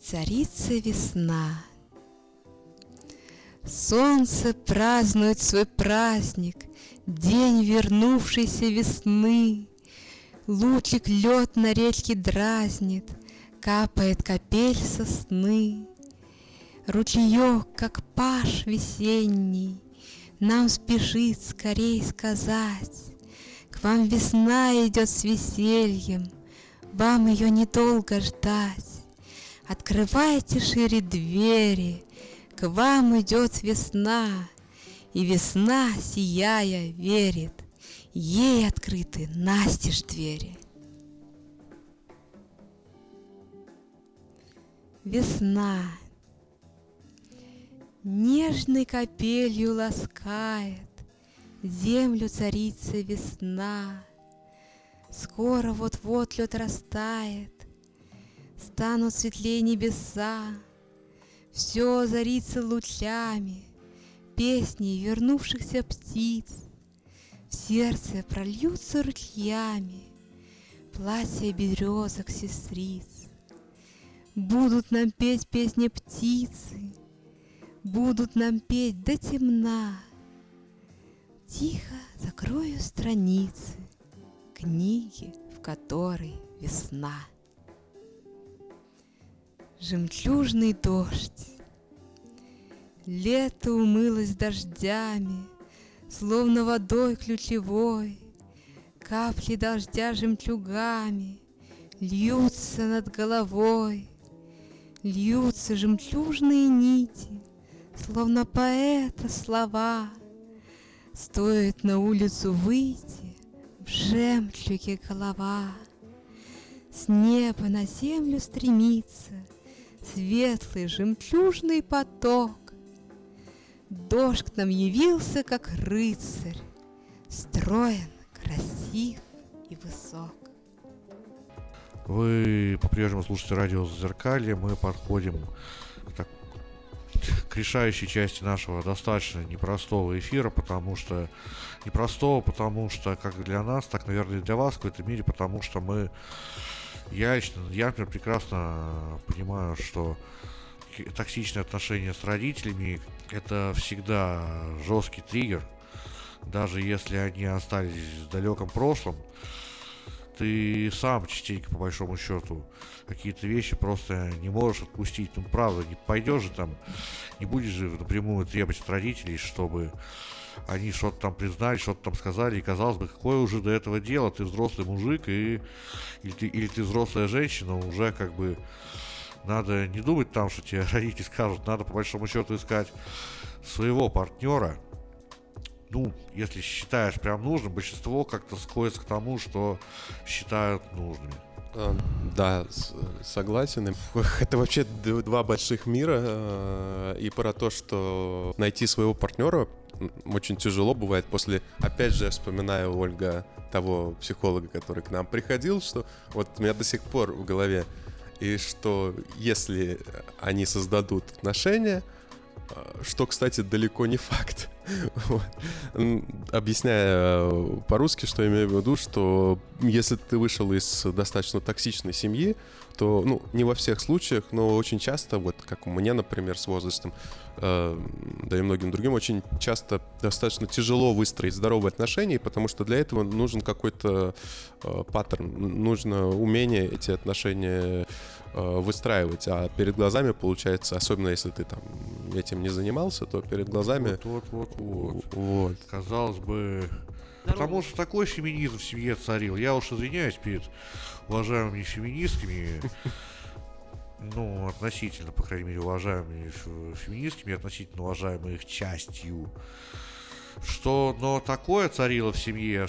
Царица весна. Солнце празднует свой праздник, День вернувшейся весны. Лучик лед на речке дразнит, Капает капель сосны. Ручеек, как паш весенний, Нам спешит скорей сказать, К вам весна идет с весельем, Вам ее недолго ждать. Открывайте шире двери, К вам идет весна, И весна, сияя, верит, Ей открыты настежь двери. Весна Нежной капелью ласкает Землю царица весна. Скоро вот-вот лед растает, Станут светлее небеса, Все озарится лучами, Песни вернувшихся птиц, В сердце прольются ручьями Платья березок сестриц. Будут нам петь песни птицы, Будут нам петь до темна. Тихо закрою страницы Книги, в которой весна. Жемчужный дождь. Лето умылось дождями, Словно водой ключевой. Капли дождя жемчугами Льются над головой, Льются жемчужные нити словно поэта слова. Стоит на улицу выйти, в жемчуге голова. С неба на землю стремится Светлый жемчужный поток. Дождь к нам явился, как рыцарь, Строен, красив и высок. Вы по-прежнему слушаете радио Зеркалье. Мы подходим к решающей части нашего достаточно непростого эфира, потому что непростого, потому что как для нас, так, наверное, и для вас в какой-то мере, потому что мы, я лично, я, например, прекрасно понимаю, что токсичные отношения с родителями это всегда жесткий триггер, даже если они остались в далеком прошлом, ты сам частенько, по большому счету, какие-то вещи просто не можешь отпустить. Ну, правда, не пойдешь же там, не будешь же напрямую требовать от родителей, чтобы они что-то там признали, что-то там сказали, и казалось бы, какое уже до этого дело, ты взрослый мужик, и, или, ты, или ты взрослая женщина, уже как бы надо не думать там, что тебе родители скажут, надо по большому счету искать своего партнера, ну, если считаешь прям нужным, большинство как-то сходится к тому, что считают нужными. А, да, согласен. Это вообще два больших мира. Э, и про то, что найти своего партнера очень тяжело бывает после... Опять же, вспоминаю, Ольга, того психолога, который к нам приходил, что вот у меня до сих пор в голове, и что если они создадут отношения, что, кстати, далеко не факт. Объясняя э, по-русски, что я имею в виду, что если ты вышел из достаточно токсичной семьи, то, ну, не во всех случаях, но очень часто, вот как у меня, например, с возрастом, э, да и многим другим, очень часто достаточно тяжело выстроить здоровые отношения, потому что для этого нужен какой-то э, паттерн, нужно умение эти отношения Э, выстраивать, а перед глазами получается, особенно если ты там этим не занимался, то перед глазами... Вот, вот, вот, вот. вот. Казалось бы... Потому что такой феминизм в семье царил. Я уж извиняюсь перед уважаемыми феминистками, ну, относительно, по крайней мере, уважаемыми феминистками, относительно уважаемой их частью, что, но такое царило в семье,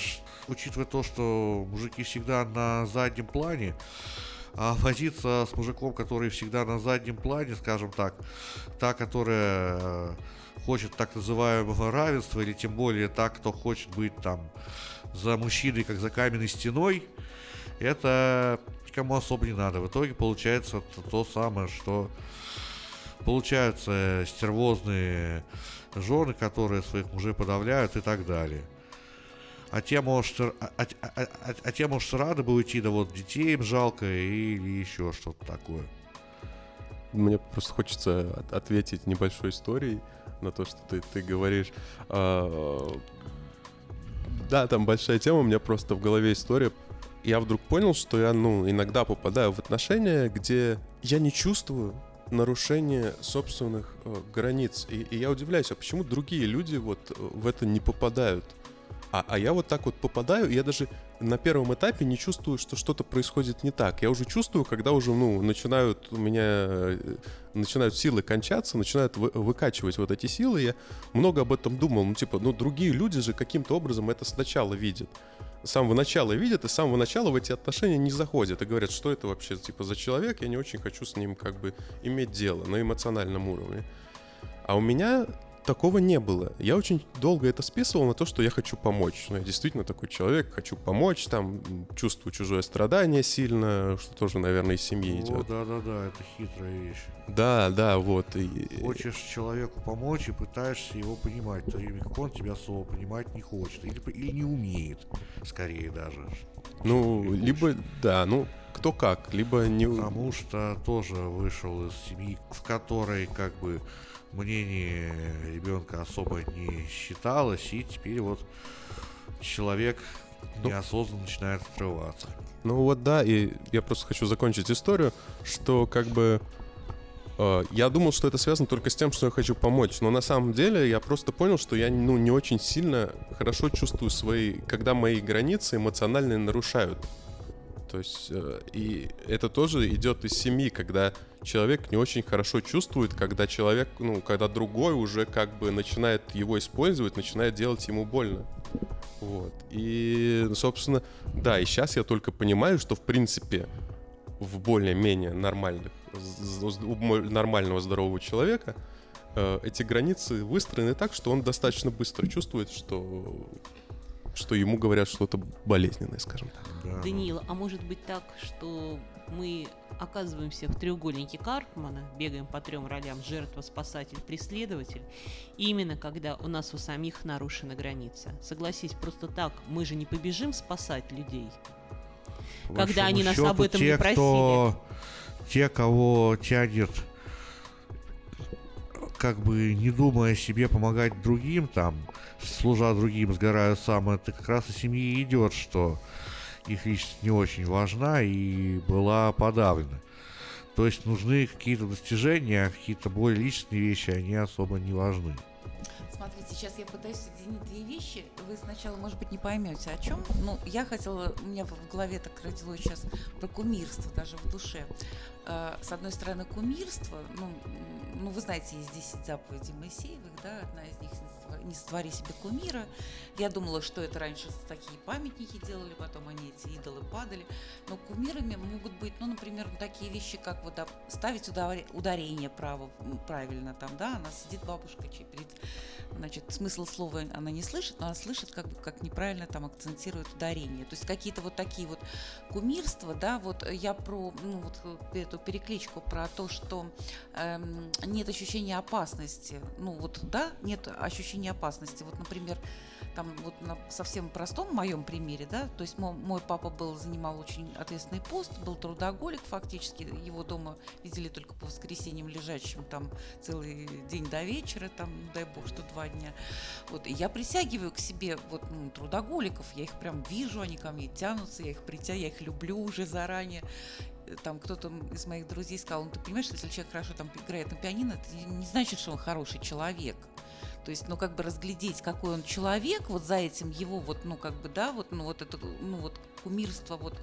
учитывая то, что мужики всегда на заднем плане, а возиться с мужиком, который всегда на заднем плане, скажем так, та, которая э, хочет так называемого равенства, или тем более та, кто хочет быть там за мужчиной, как за каменной стеной, это никому особо не надо. В итоге получается то самое, что получаются стервозные жены, которые своих мужей подавляют и так далее. А те, может, а, а, а, а, а те, может, рады бы уйти, да вот детей им жалко или еще что-то такое. Мне просто хочется ответить небольшой историей на то, что ты, ты говоришь. А, да, там большая тема, у меня просто в голове история. Я вдруг понял, что я, ну, иногда попадаю в отношения, где я не чувствую нарушение собственных э, границ. И, и я удивляюсь, а почему другие люди вот э, в это не попадают? А, а я вот так вот попадаю, и я даже на первом этапе не чувствую, что что-то происходит не так. Я уже чувствую, когда уже, ну, начинают у меня, э, начинают силы кончаться, начинают вы, выкачивать вот эти силы. Я много об этом думал. Ну, типа, ну, другие люди же каким-то образом это сначала видят. С самого начала видят, и с самого начала в эти отношения не заходят. И говорят, что это вообще, типа, за человек, я не очень хочу с ним, как бы, иметь дело на эмоциональном уровне. А у меня такого не было. Я очень долго это списывал на то, что я хочу помочь. Ну, я действительно такой человек, хочу помочь, там, чувствую чужое страдание сильно, что тоже, наверное, из семьи идет. Да-да-да, это хитрая вещь. Да, да, вот. И... Хочешь человеку помочь и пытаешься его понимать, то он тебя слово понимать не хочет. Или, или не умеет, скорее даже. Ну, либо, да, ну, кто как, либо не... Потому что тоже вышел из семьи, в которой как бы мнение ребенка особо не считалось, и теперь вот человек ну, неосознанно начинает открываться. Ну вот да, и я просто хочу закончить историю, что как бы э, я думал, что это связано только с тем, что я хочу помочь, но на самом деле я просто понял, что я ну, не очень сильно хорошо чувствую свои, когда мои границы эмоционально нарушают. То есть, э, и это тоже идет из семьи, когда человек не очень хорошо чувствует, когда человек, ну, когда другой уже как бы начинает его использовать, начинает делать ему больно. Вот. И, собственно, да, и сейчас я только понимаю, что, в принципе, в более-менее нормальных, нормального здорового человека э, эти границы выстроены так, что он достаточно быстро чувствует, что что ему говорят что-то болезненное, скажем так. Да. Даниил, а может быть так, что мы оказываемся в треугольнике Карпмана, бегаем по трем ролям жертва, спасатель, преследователь, именно когда у нас у самих нарушена граница. Согласись, просто так мы же не побежим спасать людей, По когда они нас об этом те, не просили. Кто, те, кого тянет, как бы не думая о себе помогать другим, там, служа другим, сгорая сам, это как раз из семьи идет, что их личность не очень важна и была подавлена. То есть нужны какие-то достижения, а какие-то более личные вещи, они особо не важны. Смотрите, сейчас я пытаюсь соединить две вещи. Вы сначала, может быть, не поймете, о чем. Ну, я хотела, у меня в голове так родилось сейчас про кумирство, даже в душе. Э, С одной стороны, кумирство, ну, ну вы знаете, есть 10 заповедей Моисеевых, да, одна из них «Не сотвори себе кумира. Я думала, что это раньше такие памятники делали, потом они, эти идолы, падали. Но кумирами могут быть, ну, например, такие вещи, как вот ставить ударение право, правильно там, да, она сидит бабушка перед, значит, смысл слова она не слышит, но она слышит, как как неправильно там акцентирует ударение. То есть какие-то вот такие вот кумирства, да, вот я про, ну, вот эту перекличку про то, что эм, нет ощущения опасности, ну, вот, да, нет ощущения опасности. Вот, например, там вот на совсем простом моем примере, да, то есть мой, мой папа был, занимал очень ответственный пост, был трудоголик фактически, его дома видели только по воскресеньям лежачим там целый день до вечера, там, дай бог, что два дня. Вот, и я присягиваю к себе вот ну, трудоголиков, я их прям вижу, они ко мне тянутся, я их притягиваю, я их люблю уже заранее. Э, Там кто-то из моих друзей сказал, ну ты понимаешь, что если человек хорошо там играет на пианино, это не значит, что он хороший человек. То есть, ну, как бы разглядеть, какой он человек, вот за этим его, вот, ну, как бы, да, вот, ну, вот это, ну, вот кумирство, вот,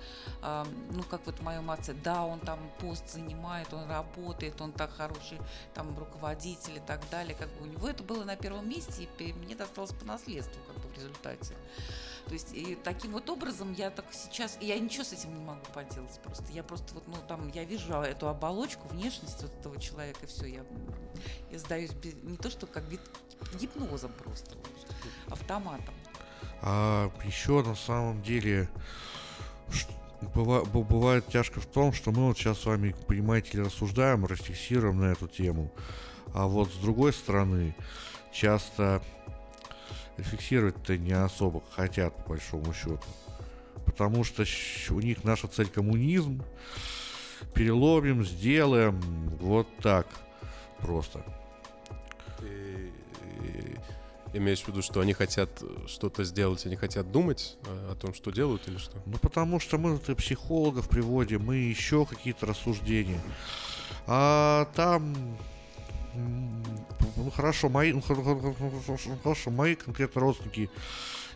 а, ну, как вот в моем отце, да, он там пост занимает, он работает, он так хороший, там, руководитель и так далее, как бы у него это было на первом месте, и мне досталось по наследству, как бы, в результате. То есть, и таким вот образом я так сейчас, я ничего с этим не могу поделать просто. Я просто вот, ну, там, я вижу эту оболочку, внешность вот этого человека, и все, я, я сдаюсь без- не то, что как вид гипнозом просто, автоматом. А еще на самом деле бу- бывает тяжко в том, что мы вот сейчас с вами, понимаете рассуждаем, рефлексируем на эту тему. А вот с другой стороны, часто рефлексировать-то не особо хотят, по большому счету. Потому что у них наша цель коммунизм. Переломим, сделаем. Вот так. Просто. Э, имеешь в виду, что они хотят что-то сделать, они хотят думать э, о том, что делают или что? Ну, потому что мы и психологов приводим, мы еще какие-то рассуждения. А там... Ну, хорошо, мои, ну, хор- хор- хор- хор- хор- хорошо, мои конкретно родственники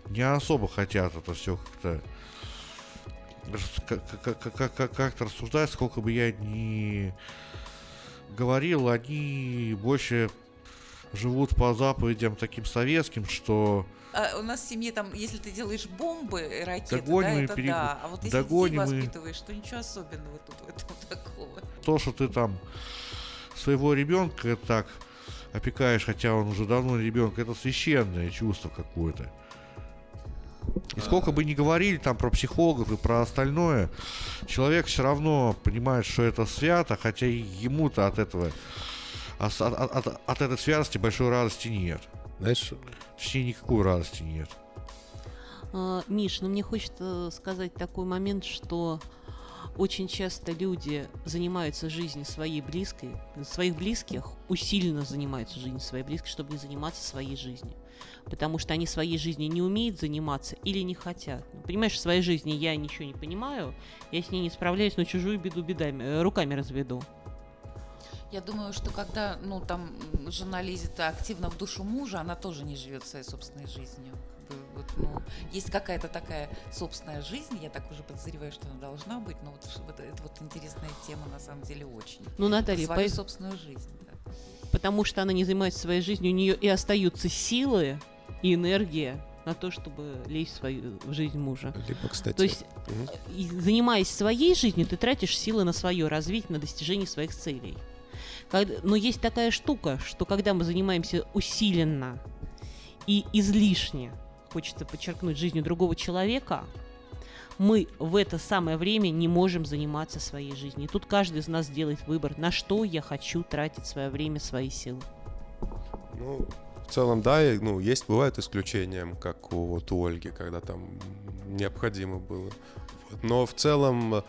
не особо хотят это все как-то как-то рассуждать, сколько бы я ни говорил, они больше живут по заповедям таким советским, что А у нас в семье там, если ты делаешь бомбы, э, ракеты, Догоним да, и это пере- да. А вот если догоним и- детей воспитываешь, то ничего особенного тут в этом такого. то, что ты там своего ребенка так опекаешь, хотя он уже давно ребенок, это священное чувство какое-то. И сколько бы ни говорили там про психологов и про остальное, человек все равно понимает, что это свято, хотя и ему-то от этого от, от- от- от этой святости большой радости нет. Знаешь, Точнее, никакой радости нет. А, Миш, ну мне хочется сказать такой момент, что очень часто люди занимаются жизнью своей близкой, своих близких, усиленно занимаются жизнью своей близкой, чтобы не заниматься своей жизнью. Потому что они своей жизнью не умеют заниматься или не хотят. Ну, Понимаешь, в своей жизни я ничего не понимаю, я с ней не справляюсь, но чужую беду бедами, э, руками разведу. Я думаю, что когда, ну, там, жена лезет активно в душу мужа, она тоже не живет своей собственной жизнью. Вот, ну, есть какая-то такая собственная жизнь, я так уже подозреваю, что она должна быть, но вот, вот это вот интересная тема на самом деле очень. Ну, Наталья, свою по- собственную жизнь, да. потому что она не занимается своей жизнью, у нее и остаются силы и энергия на то, чтобы лезть в свою в жизнь мужа. либо, кстати... То есть, и занимаясь своей жизнью, ты тратишь силы на свое развитие, на достижение своих целей. Но есть такая штука, что когда мы занимаемся усиленно и излишне, хочется подчеркнуть, жизнью другого человека, мы в это самое время не можем заниматься своей жизнью. Тут каждый из нас делает выбор, на что я хочу тратить свое время, свои силы. Ну, в целом, да, и, ну, есть, бывают исключения, как у, вот, у Ольги, когда там необходимо было. Вот. Но в целом,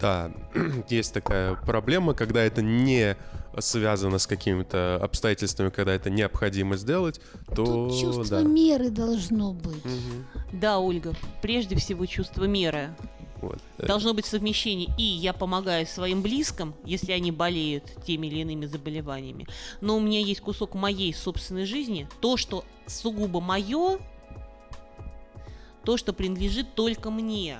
да, есть такая проблема, когда это не связано с какими-то обстоятельствами, когда это необходимо сделать, то Тут чувство да. меры должно быть. Мгм. Да, Ольга, прежде всего чувство меры. Вот. Э, Должно быть совмещение. И я помогаю своим близким, если они болеют теми или иными заболеваниями. Но у меня есть кусок моей собственной жизни. То, что сугубо мое, то, что принадлежит только мне.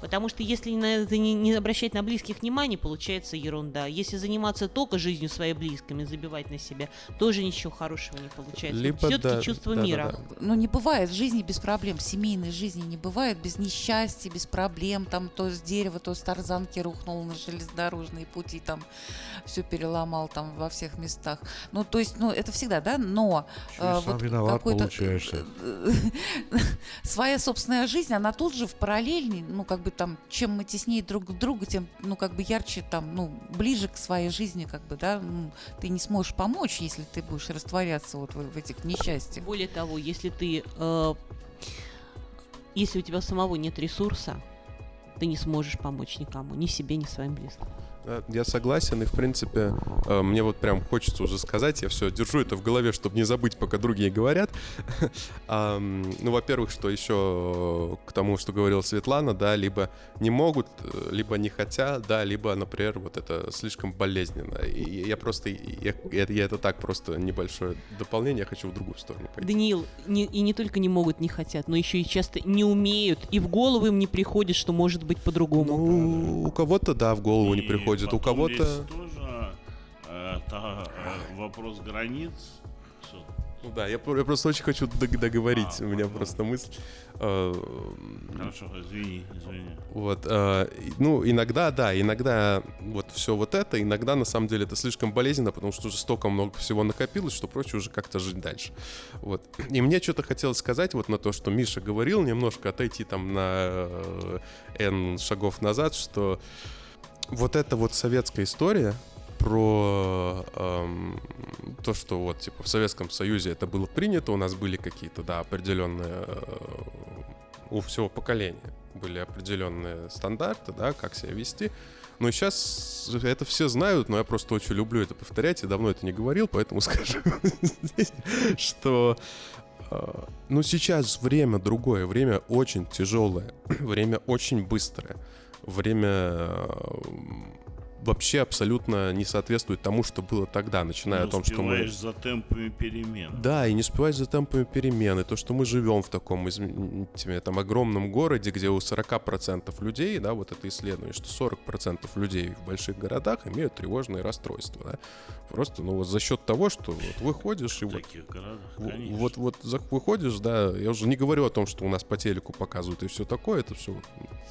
Потому что если на это не, не обращать на близких внимания, получается ерунда. Если заниматься только жизнью своими близкими, забивать на себя, тоже ничего хорошего не получается. Либо Все-таки да, чувство да, да, мира. да. Ну, не бывает в жизни без проблем, семейной жизни не бывает без несчастья, без проблем, там то с дерева, то с тарзанки рухнул на железнодорожные пути, там все переломал там во всех местах. Ну, то есть, ну, это всегда, да, но Чё, э, сам вот виноват получаешься. своя собственная жизнь, она тут же в параллельной, ну, как бы там, чем мы теснее друг к другу, тем, ну, как бы ярче там, ну, ближе к своей жизни, как бы, да, ну, ты не сможешь помочь, если ты будешь растворяться вот в, в этих несчастьях. Более того, если ты, э, если у тебя самого нет ресурса, ты не сможешь помочь никому, ни себе, ни своим близким. Я согласен, и в принципе э, мне вот прям хочется уже сказать, я все держу это в голове, чтобы не забыть, пока другие говорят. Ну, во-первых, что еще к тому, что говорила Светлана, да, либо не могут, э, либо не хотят, да, либо, например, вот это слишком болезненно. И я просто, я, я- это так просто небольшое дополнение, я хочу в другую сторону пойти. Даниил, не- и не только не могут, не хотят, но еще и часто не умеют, и в голову им не приходит, что может быть по-другому. Ну, у кого-то, да, в голову не приходит, у потом кого-то... есть тоже э, та, э, вопрос границ. Ну да, я, я просто очень хочу дог- договорить, А, у меня ладно. просто мысль. Э, Хорошо, извини, извини. Вот, э, ну, иногда, да, иногда вот все вот это, иногда на самом деле это слишком болезненно, потому что уже столько много всего накопилось, что проще уже как-то жить дальше. Вот. И мне что-то хотелось сказать вот на то, что Миша говорил, немножко отойти там на э, N шагов назад, что вот эта вот советская история про эм, то, что вот типа в Советском Союзе это было принято, у нас были какие-то, да, определенные э, у всего поколения были определенные стандарты, да, как себя вести. Но сейчас это все знают, но я просто очень люблю это повторять и давно это не говорил, поэтому скажу что э, ну сейчас время другое, время очень тяжелое, время очень быстрое, время э, вообще абсолютно не соответствует тому, что было тогда, начиная Не о том, что мы... успеваешь за темпами перемен. Да, и не успевать за темпами перемены. То, что мы живем в таком извините, там, огромном городе, где у 40% людей, да, вот это исследование, что 40% людей в больших городах имеют тревожные расстройства. Да? Просто, ну, вот за счет того, что вот выходишь и В вот таких городах. Вот, вот за- выходишь, да, я уже не говорю о том, что у нас по телеку показывают и все такое, это все,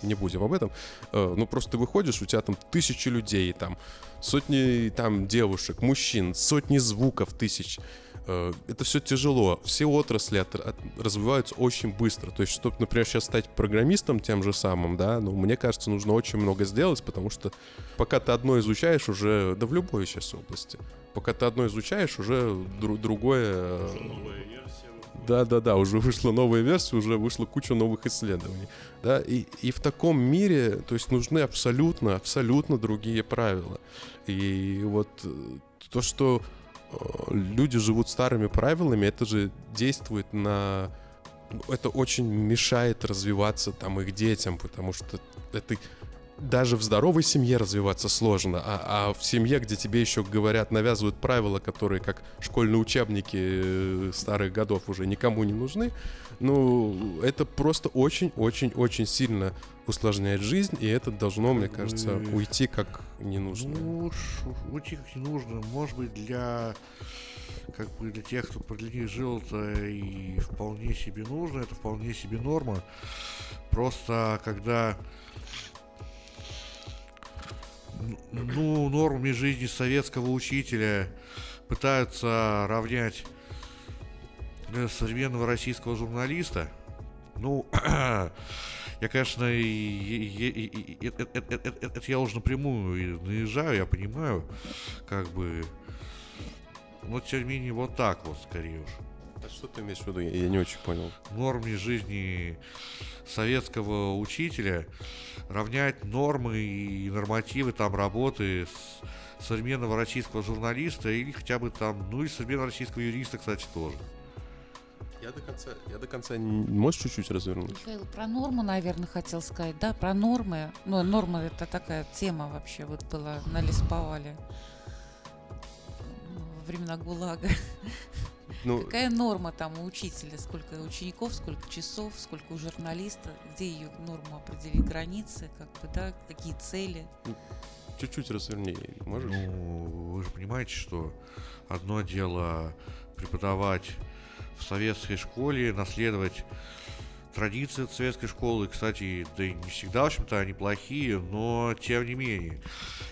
не будем об этом. Э, Ну, просто ты выходишь, у тебя там тысячи людей, там сотни там девушек, мужчин, сотни звуков тысяч. Э, Это все тяжело. Все отрасли от- от- развиваются очень быстро. То есть, чтобы, например, сейчас стать программистом тем же самым, да, ну, мне кажется, нужно очень много сделать, потому что пока ты одно изучаешь уже, да в любой сейчас области, пока ты одно изучаешь, уже дру- другое... э, Новая версия выходит. да, да, да, уже вышла новая версия, уже вышла куча новых исследований. Да, и, и в таком мире, то есть нужны абсолютно, абсолютно другие правила. И вот э, то, что э, люди живут старыми правилами, это же действует на... ну, Это очень мешает развиваться там их детям, потому что это даже в здоровой семье развиваться сложно, а, а в семье, где тебе еще говорят, навязывают правила, которые как школьные учебники э, старых годов уже никому не нужны, ну, это просто очень-очень-очень сильно усложняет жизнь, и это должно, мне кажется, уйти как не нужно. Ну, уйти как не нужно. Может быть, для как бы для тех, кто для них жил, это и вполне себе нужно, это вполне себе норма. Просто когда ну, нормами жизни советского учителя пытаются равнять э, современного российского журналиста, ну, Я, конечно, и, и- и- это, это- это- это- я уже напрямую наезжаю, я понимаю, как бы, но тем не менее вот так вот, скорее уж. А что ты имеешь в виду? Я, я не очень понял. норме жизни советского учителя равнять нормы и нормативы там работы с современного российского журналиста или хотя бы там, ну и современного российского юриста, кстати, тоже. Я до конца, я до конца не- можешь чуть-чуть развернуть? Михаил, про норму, наверное, хотел сказать. Да, про нормы. Ну, нормы это такая тема вообще вот была на Лесповале во времена ГУЛАГа. Ну, Какая норма там у учителя? Сколько учеников, сколько часов, сколько у журналиста? Где ее норму определить? Границы, как бы, да? Какие цели? чуть-чуть разверни, можешь? Ну, вы же понимаете, что одно дело преподавать в советской школе, наследовать традиции советской школы, кстати, да и не всегда, в общем-то, они плохие, но тем не менее.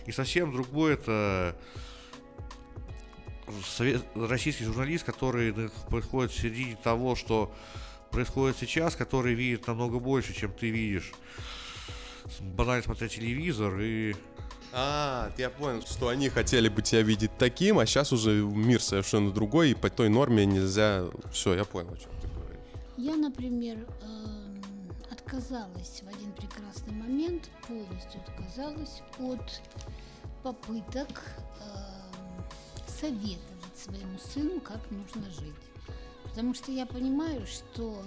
И совсем другое это совет- российский журналист, который происходит в середине того, что происходит сейчас, который видит намного больше, чем ты видишь. Банально смотря телевизор и А, я понял, что они хотели бы тебя видеть таким, а сейчас уже мир совершенно другой, и по той норме нельзя... Все, я понял, о чем ты говоришь. Я, например, эм, отказалась в один прекрасный момент, полностью отказалась от попыток эм, советовать своему сыну, как нужно жить. Потому что я понимаю, что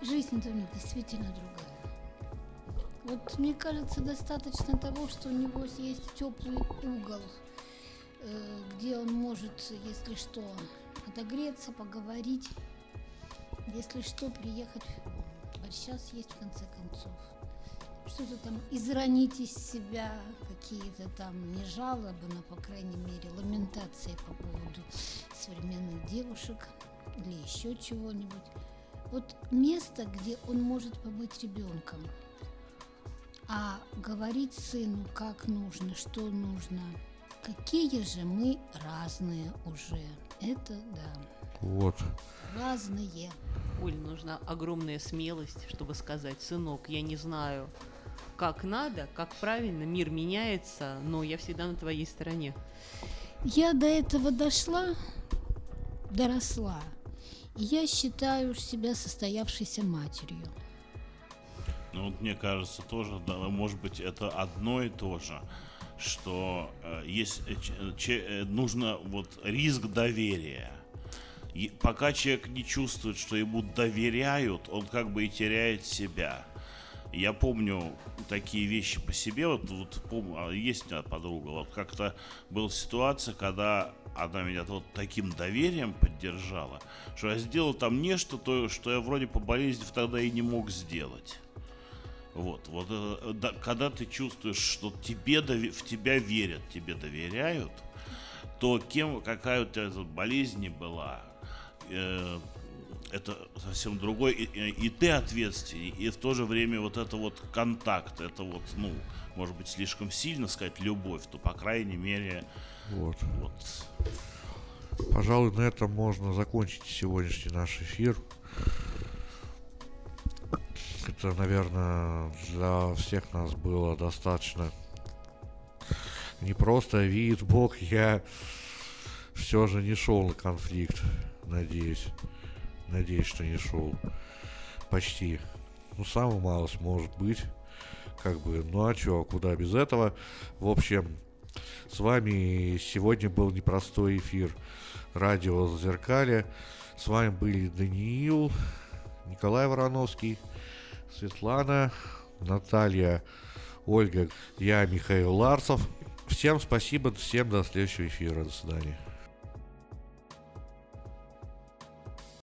жизнь-то у них действительно другая. Вот мне кажется, достаточно того, что у него есть теплый угол, э, где он может, если что, отогреться, поговорить, если что, приехать. Борща съесть в конце концов. Что-то там изранить из себя, какие-то там не жалобы, но, по крайней мере, ламентации по поводу современных девушек или еще чего-нибудь. Вот место, где он может побыть ребенком. А говорить сыну, как нужно, что нужно. Какие же мы разные уже. Это да, вот. разные. Оль, нужна огромная смелость, чтобы сказать, сынок, я не знаю, как надо, как правильно, мир меняется, но я всегда на твоей стороне. Я до этого дошла, доросла. И я считаю себя состоявшейся матерью. Ну вот мне кажется тоже, да, может быть, это одно и то же, что э, есть э, ч- э, че- э, нужно вот риск доверия. И пока человек не чувствует, что ему доверяют, он как бы и теряет себя. Я помню такие вещи по себе, вот, вот помню, а есть у меня подруга, вот как-то была ситуация, когда она меня вот таким доверием поддержала, что я сделал там нечто, то, что я вроде по болезни тогда и не мог сделать. Вот, вот э, да, когда ты чувствуешь, что тебе в тебя верят, тебе доверяют, то кем, какая у тебя болезнь была, э, это совсем другой, и, и- и ты ответственный, и в то же время вот это вот контакт, это вот, ну, может быть, слишком сильно сказать любовь, то, по крайней мере, Вот. вот, Пожалуй, на этом можно закончить сегодняшний наш эфир. Это, наверное, для всех нас было достаточно не просто вид, бог, я все же не шел на конфликт, надеюсь. Надеюсь, что не шел. Почти. Ну, самый малость может быть. Как бы, ну а чё, куда без этого? В общем, с вами сегодня был непростой эфир радио Зазеркалье. С вами были Даниил, Николай Вороновский, Светлана, Наталья, Ольга, я Михаил Ларцев. Всем спасибо, всем до следующего эфира. До свидания.